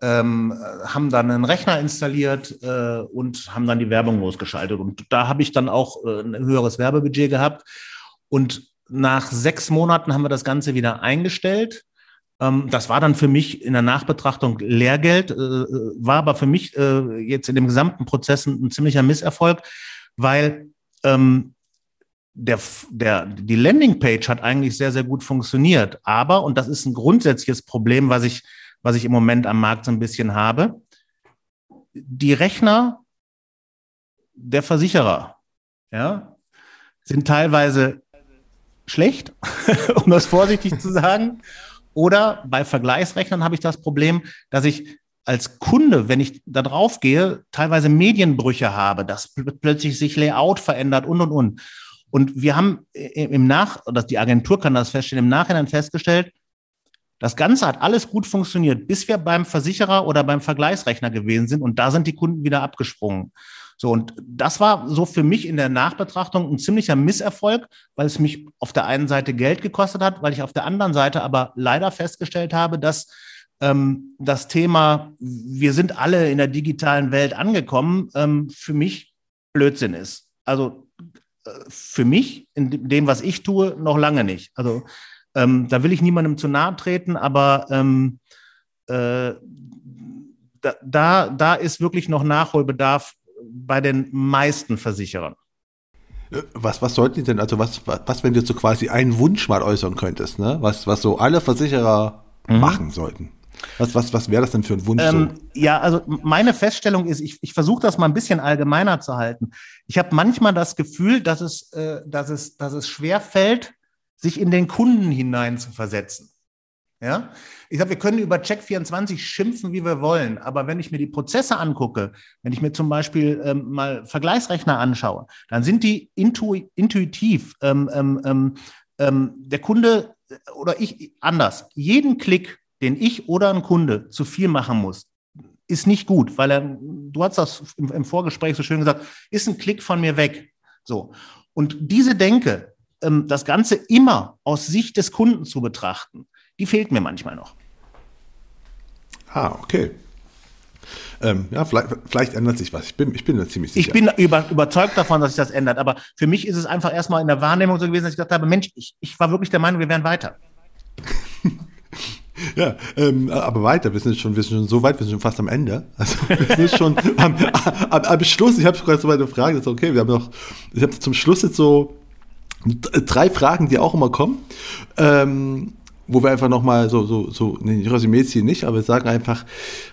Speaker 1: ähm, haben dann einen Rechner installiert äh, und haben dann die Werbung losgeschaltet. Und da habe ich dann auch äh, ein höheres Werbebudget gehabt. Und nach sechs Monaten haben wir das Ganze wieder eingestellt. Ähm, das war dann für mich in der Nachbetrachtung Lehrgeld, äh, äh war aber für mich äh, jetzt in dem gesamten Prozess ein, ziemlicher Misserfolg, weil ähm, der, der, die Landingpage hat eigentlich sehr, sehr gut funktioniert. Aber, und das ist ein grundsätzliches Problem, was ich, was ich im Moment am Markt so ein bisschen habe, die Rechner der Versicherer ja, sind teilweise schlecht, *laughs* um das vorsichtig zu sagen. Oder bei Vergleichsrechnern habe ich das Problem, dass ich als Kunde, wenn ich da drauf gehe, teilweise Medienbrüche habe, dass plötzlich sich Layout verändert und und und. Und wir haben im Nach, oder die Agentur kann das feststellen, im Nachhinein festgestellt, das Ganze hat alles gut funktioniert, bis wir beim Versicherer oder beim Vergleichsrechner gewesen sind und da sind die Kunden wieder abgesprungen. So, und das war so für mich in der Nachbetrachtung ein ziemlicher Misserfolg, weil es mich auf der einen Seite Geld gekostet hat, weil ich auf der anderen Seite aber leider festgestellt habe, dass ähm, das Thema, wir sind alle in der digitalen Welt angekommen, ähm, für mich Blödsinn ist. Also für mich, in dem, was ich tue, noch lange nicht. Also ähm, da will ich niemandem zu nahe treten, aber ähm, äh, da, da, da ist wirklich noch Nachholbedarf bei den meisten Versicherern.
Speaker 2: Äh, was, was sollten die denn, also was, was, wenn du so quasi einen Wunsch mal äußern könntest, ne? Was, was so alle Versicherer mhm. machen sollten? Was, was, was wäre das denn für ein Wunsch? Ähm,
Speaker 1: so? Ja, also meine Feststellung ist, ich, ich versuche das mal ein bisschen allgemeiner zu halten. Ich habe manchmal das Gefühl, dass es, äh, dass, es, dass es schwer fällt, sich in den Kunden hinein zu versetzen. Ja, ich sage, wir können über Check24 schimpfen, wie wir wollen, aber wenn ich mir die Prozesse angucke, wenn ich mir zum Beispiel ähm, mal Vergleichsrechner anschaue, dann sind die intu intuitiv. Ähm, ähm, ähm, ähm der Kunde oder ich anders, jeden Klick den ich oder ein Kunde zu viel machen muss, ist nicht gut, weil er, du hast das im, im Vorgespräch so schön gesagt, ist ein Klick von mir weg. So. Und diese Denke, ähm, das Ganze immer aus Sicht des Kunden zu betrachten, die fehlt mir manchmal noch.
Speaker 2: Ah, okay. Ähm, ja, vielleicht, vielleicht, ändert sich was. Ich bin, ich bin da ziemlich
Speaker 1: sicher. Ich bin über, überzeugt davon, dass sich das ändert. Aber für mich ist es einfach erstmal in der Wahrnehmung so gewesen, dass ich gedacht habe, Mensch, ich, ich war wirklich der Meinung, wir wären weiter. *laughs*
Speaker 2: Ja, ähm, aber weiter, wir sind schon, wir sind schon so weit, wir sind schon fast am Ende. Also *laughs* wir sind schon am, am, am Schluss, ich habe gerade so eine Frage, das ist okay, wir haben noch, ich habe zum Schluss jetzt so drei Fragen, die auch immer kommen, ähm, wo wir einfach nochmal so, so, so, nee, Resümee ziehen nicht, aber wir sagen einfach,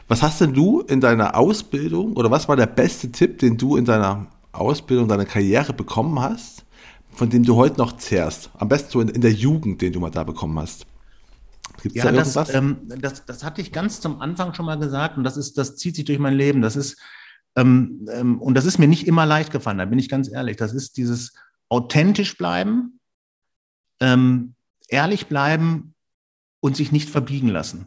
Speaker 2: was hast denn du in deiner Ausbildung oder was war der beste Tipp, den du in deiner Ausbildung, deiner Karriere bekommen hast, von dem du heute noch zehrst? Am besten so in, in der Jugend, den du mal da bekommen hast.
Speaker 1: Gibt es ja, da irgendwas? Das, ähm, das, das hatte ich ganz zum Anfang schon mal gesagt und das ist, das zieht sich durch mein Leben. Das ist, ähm, ähm, und das ist mir nicht immer leicht gefallen, da bin ich ganz ehrlich. Das ist dieses authentisch bleiben, ähm, ehrlich bleiben und sich nicht verbiegen lassen.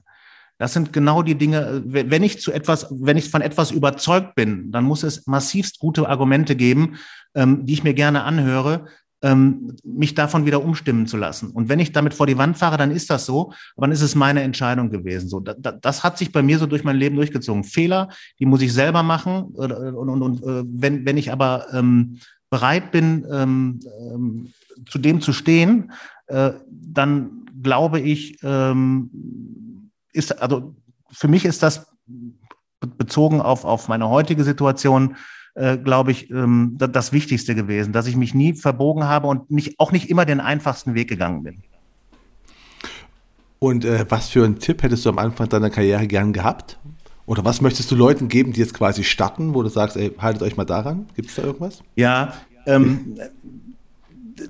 Speaker 1: Das sind genau die Dinge, äh, wenn ich zu etwas, wenn ich von etwas überzeugt bin, dann muss es massivst gute Argumente geben, ähm, die ich mir gerne anhöre, ähm, mich davon wieder umstimmen zu lassen. Und wenn ich damit vor die Wand fahre, dann ist das so, aber dann ist es meine Entscheidung gewesen. So, da, das hat sich bei mir so durch mein Leben durchgezogen. Fehler, die muss ich selber machen. Und, und, und, äh, wenn, wenn ich aber ähm, bereit bin, ähm, ähm, zu dem zu stehen, äh, dann glaube ich, ähm, ist, also für mich ist das bezogen auf, auf meine heutige Situation äh, glaube ich, ähm, das Wichtigste gewesen, dass ich mich nie verbogen habe und nicht, auch nicht immer den einfachsten Weg gegangen bin.
Speaker 2: Und äh, was für einen Tipp hättest du am Anfang deiner Karriere gern gehabt? Oder was möchtest du Leuten geben, die jetzt quasi starten, wo du sagst, ey, haltet euch mal daran? Gibt es da irgendwas?
Speaker 1: Ja, ähm,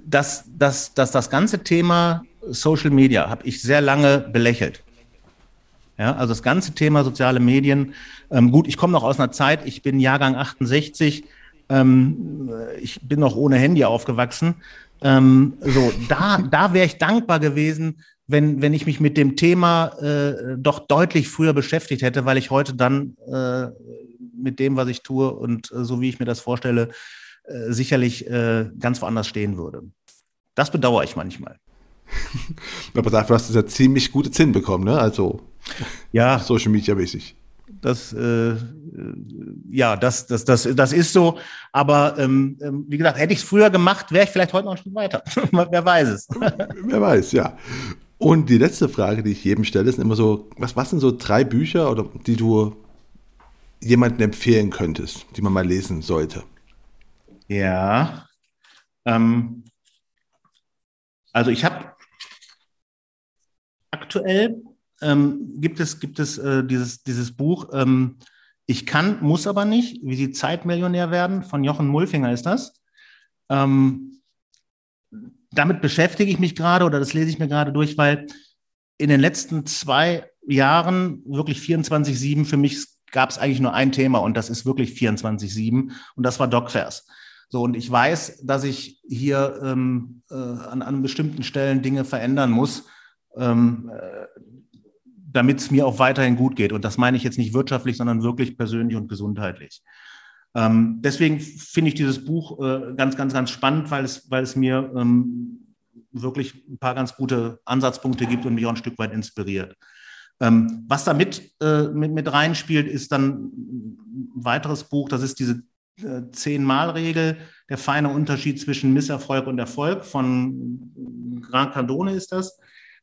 Speaker 1: dass, dass, dass das ganze Thema Social Media habe ich sehr lange belächelt. Ja, also das ganze Thema soziale Medien. Ähm, gut, ich komme noch aus einer Zeit, ich bin Jahrgang 68, ähm, ich bin noch ohne Handy aufgewachsen. Ähm, so, da, da wäre ich dankbar gewesen, wenn, wenn ich mich mit dem Thema äh, doch deutlich früher beschäftigt hätte, weil ich heute dann äh, mit dem, was ich tue und äh, so wie ich mir das vorstelle, äh, sicherlich äh, ganz woanders stehen würde. Das bedauere ich manchmal. *laughs*
Speaker 2: Aber dafür hast du ja ziemlich gute Zinn bekommen, ne? Also
Speaker 1: ja,
Speaker 2: Social Media mäßig.
Speaker 1: Das, äh, ja, das, das, das, das ist so. Aber ähm, ähm wie gesagt, hätte ich es früher gemacht, wäre ich vielleicht heute noch ein Stück weiter. *laughs* Wer weiß es. *laughs*
Speaker 2: Wer weiß, ja. Und die letzte Frage, die ich jedem stelle, ist immer so: Was, was sind so drei Bücher, oder die du jemandem empfehlen könntest, die man mal lesen sollte?
Speaker 1: Ja. Ähm, also ich habe aktuell ähm, gibt es, gibt es äh, dieses, dieses Buch ähm, Ich kann, muss aber nicht, wie Sie Zeitmillionär werden, von Jochen Mulfinger ist das. Ähm, damit beschäftige ich mich gerade oder das lese ich mir gerade durch, weil in den letzten zwei Jahren wirklich 24-7 für mich gab es eigentlich nur ein Thema und das ist wirklich 24-7 und das war DocVers. So, und ich weiß, dass ich hier ähm, äh, an, an bestimmten Stellen Dinge verändern muss, ähm, äh, damit es mir auch weiterhin gut geht. Und das meine ich jetzt nicht wirtschaftlich, sondern wirklich persönlich und gesundheitlich. Ähm, deswegen finde ich dieses Buch äh, ganz, ganz, ganz spannend, weil es, weil es mir ähm, wirklich ein paar ganz gute Ansatzpunkte gibt und mich auch ein Stück weit inspiriert. Ähm, was da mit, äh, mit, mit reinspielt, ist dann ein weiteres Buch, das ist diese äh, Zehn-Mal-Regel, der feine Unterschied zwischen Misserfolg und Erfolg von Gran Cardone ist das.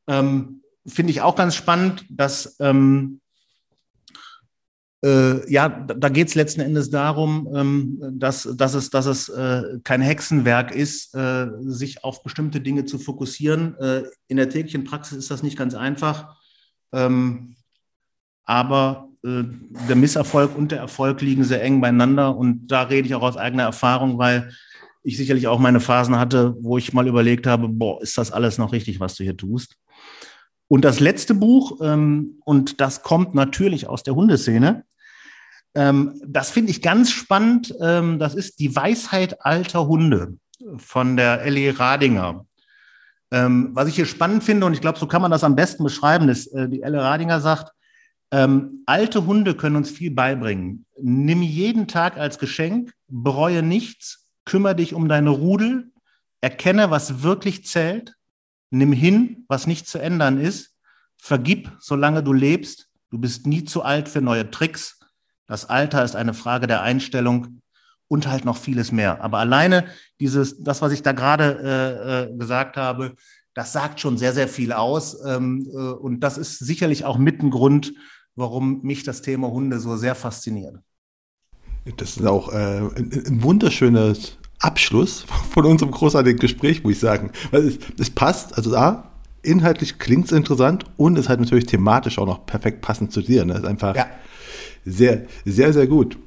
Speaker 1: Ähm, Finde ich auch ganz spannend, dass ähm, äh, ja, da geht es letzten Endes darum, ähm, dass, dass es, dass es äh, kein Hexenwerk ist, äh, sich auf bestimmte Dinge zu fokussieren. Äh, in der täglichen Praxis ist das nicht ganz einfach. Ähm, aber äh, der Misserfolg und der Erfolg liegen sehr eng beieinander. Und da rede ich auch aus eigener Erfahrung, weil ich sicherlich auch meine Phasen hatte, wo ich mal überlegt habe, boah, ist das alles noch richtig, was du hier tust? Und das letzte Buch, ähm, und das kommt natürlich aus der Hundeszene, ähm, das finde ich ganz spannend. Ähm, das ist Die Weisheit alter Hunde von der Ellie Radinger. Ähm, was ich hier spannend finde, und ich glaube, so kann man das am besten beschreiben, ist, äh, die Elle Radinger sagt, ähm, alte Hunde können uns viel beibringen. Nimm jeden Tag als Geschenk, bereue nichts, kümmere dich um deine Rudel, erkenne, was wirklich zählt, nimm hin, was nicht zu ändern ist, vergib, solange du lebst, du bist nie zu alt für neue Tricks. Das Alter ist eine Frage der Einstellung und halt noch vieles mehr. Aber alleine dieses, das, was ich da gerade äh, äh, gesagt habe, das sagt schon sehr, sehr viel aus. Ähm, äh, und das ist sicherlich auch mit ein Grund, warum mich das Thema Hunde so sehr fasziniert.
Speaker 2: Das ist auch äh, ein, ein wunderschönes Abschluss *laughs* von unserem großartigen Gespräch, muss ich sagen. Weil es, es passt, also da, inhaltlich klingt es interessant und es hat natürlich thematisch auch noch perfekt passend zu dir. Ne? Das ist einfach ja. sehr, sehr, sehr gut.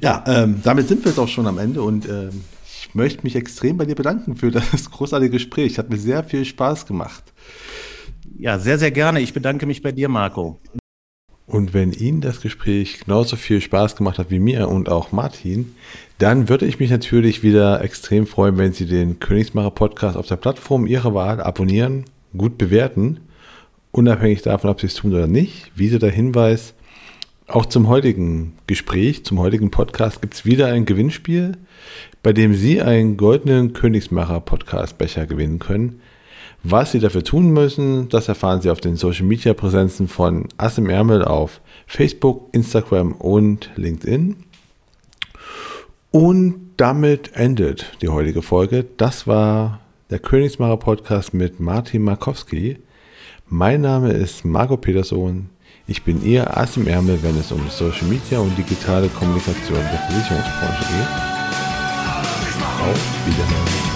Speaker 2: Ja, ähm, damit sind wir jetzt auch schon am Ende und ähm, ich möchte mich extrem bei dir bedanken für das *laughs* großartige Gespräch. Hat mir sehr viel Spaß gemacht.
Speaker 1: Ja, sehr, sehr gerne. Ich bedanke mich bei dir, Marco.
Speaker 2: Und wenn Ihnen das Gespräch genauso viel Spaß gemacht hat wie mir und auch Martin, dann würde ich mich natürlich wieder extrem freuen, wenn Sie den Königsmacher Podcast auf der Plattform Ihrer Wahl abonnieren, gut bewerten, unabhängig davon, ob Sie es tun oder nicht. Wieder der Hinweis, auch zum heutigen Gespräch, zum heutigen Podcast gibt es wieder ein Gewinnspiel, bei dem Sie einen goldenen Königsmacher Podcast Becher gewinnen können. Was Sie dafür tun müssen, das erfahren Sie auf den Social Media Präsenzen von Ass im Ärmel auf Facebook, Instagram und LinkedIn. Und damit endet die heutige Folge. Das war der Königsmacher Podcast mit Martin Markowski. Mein Name ist Marco Peterson. Ich bin Ihr Ass im Ärmel, wenn es um Social Media und digitale Kommunikation der Versicherungsbranche geht. Auf Wiedersehen.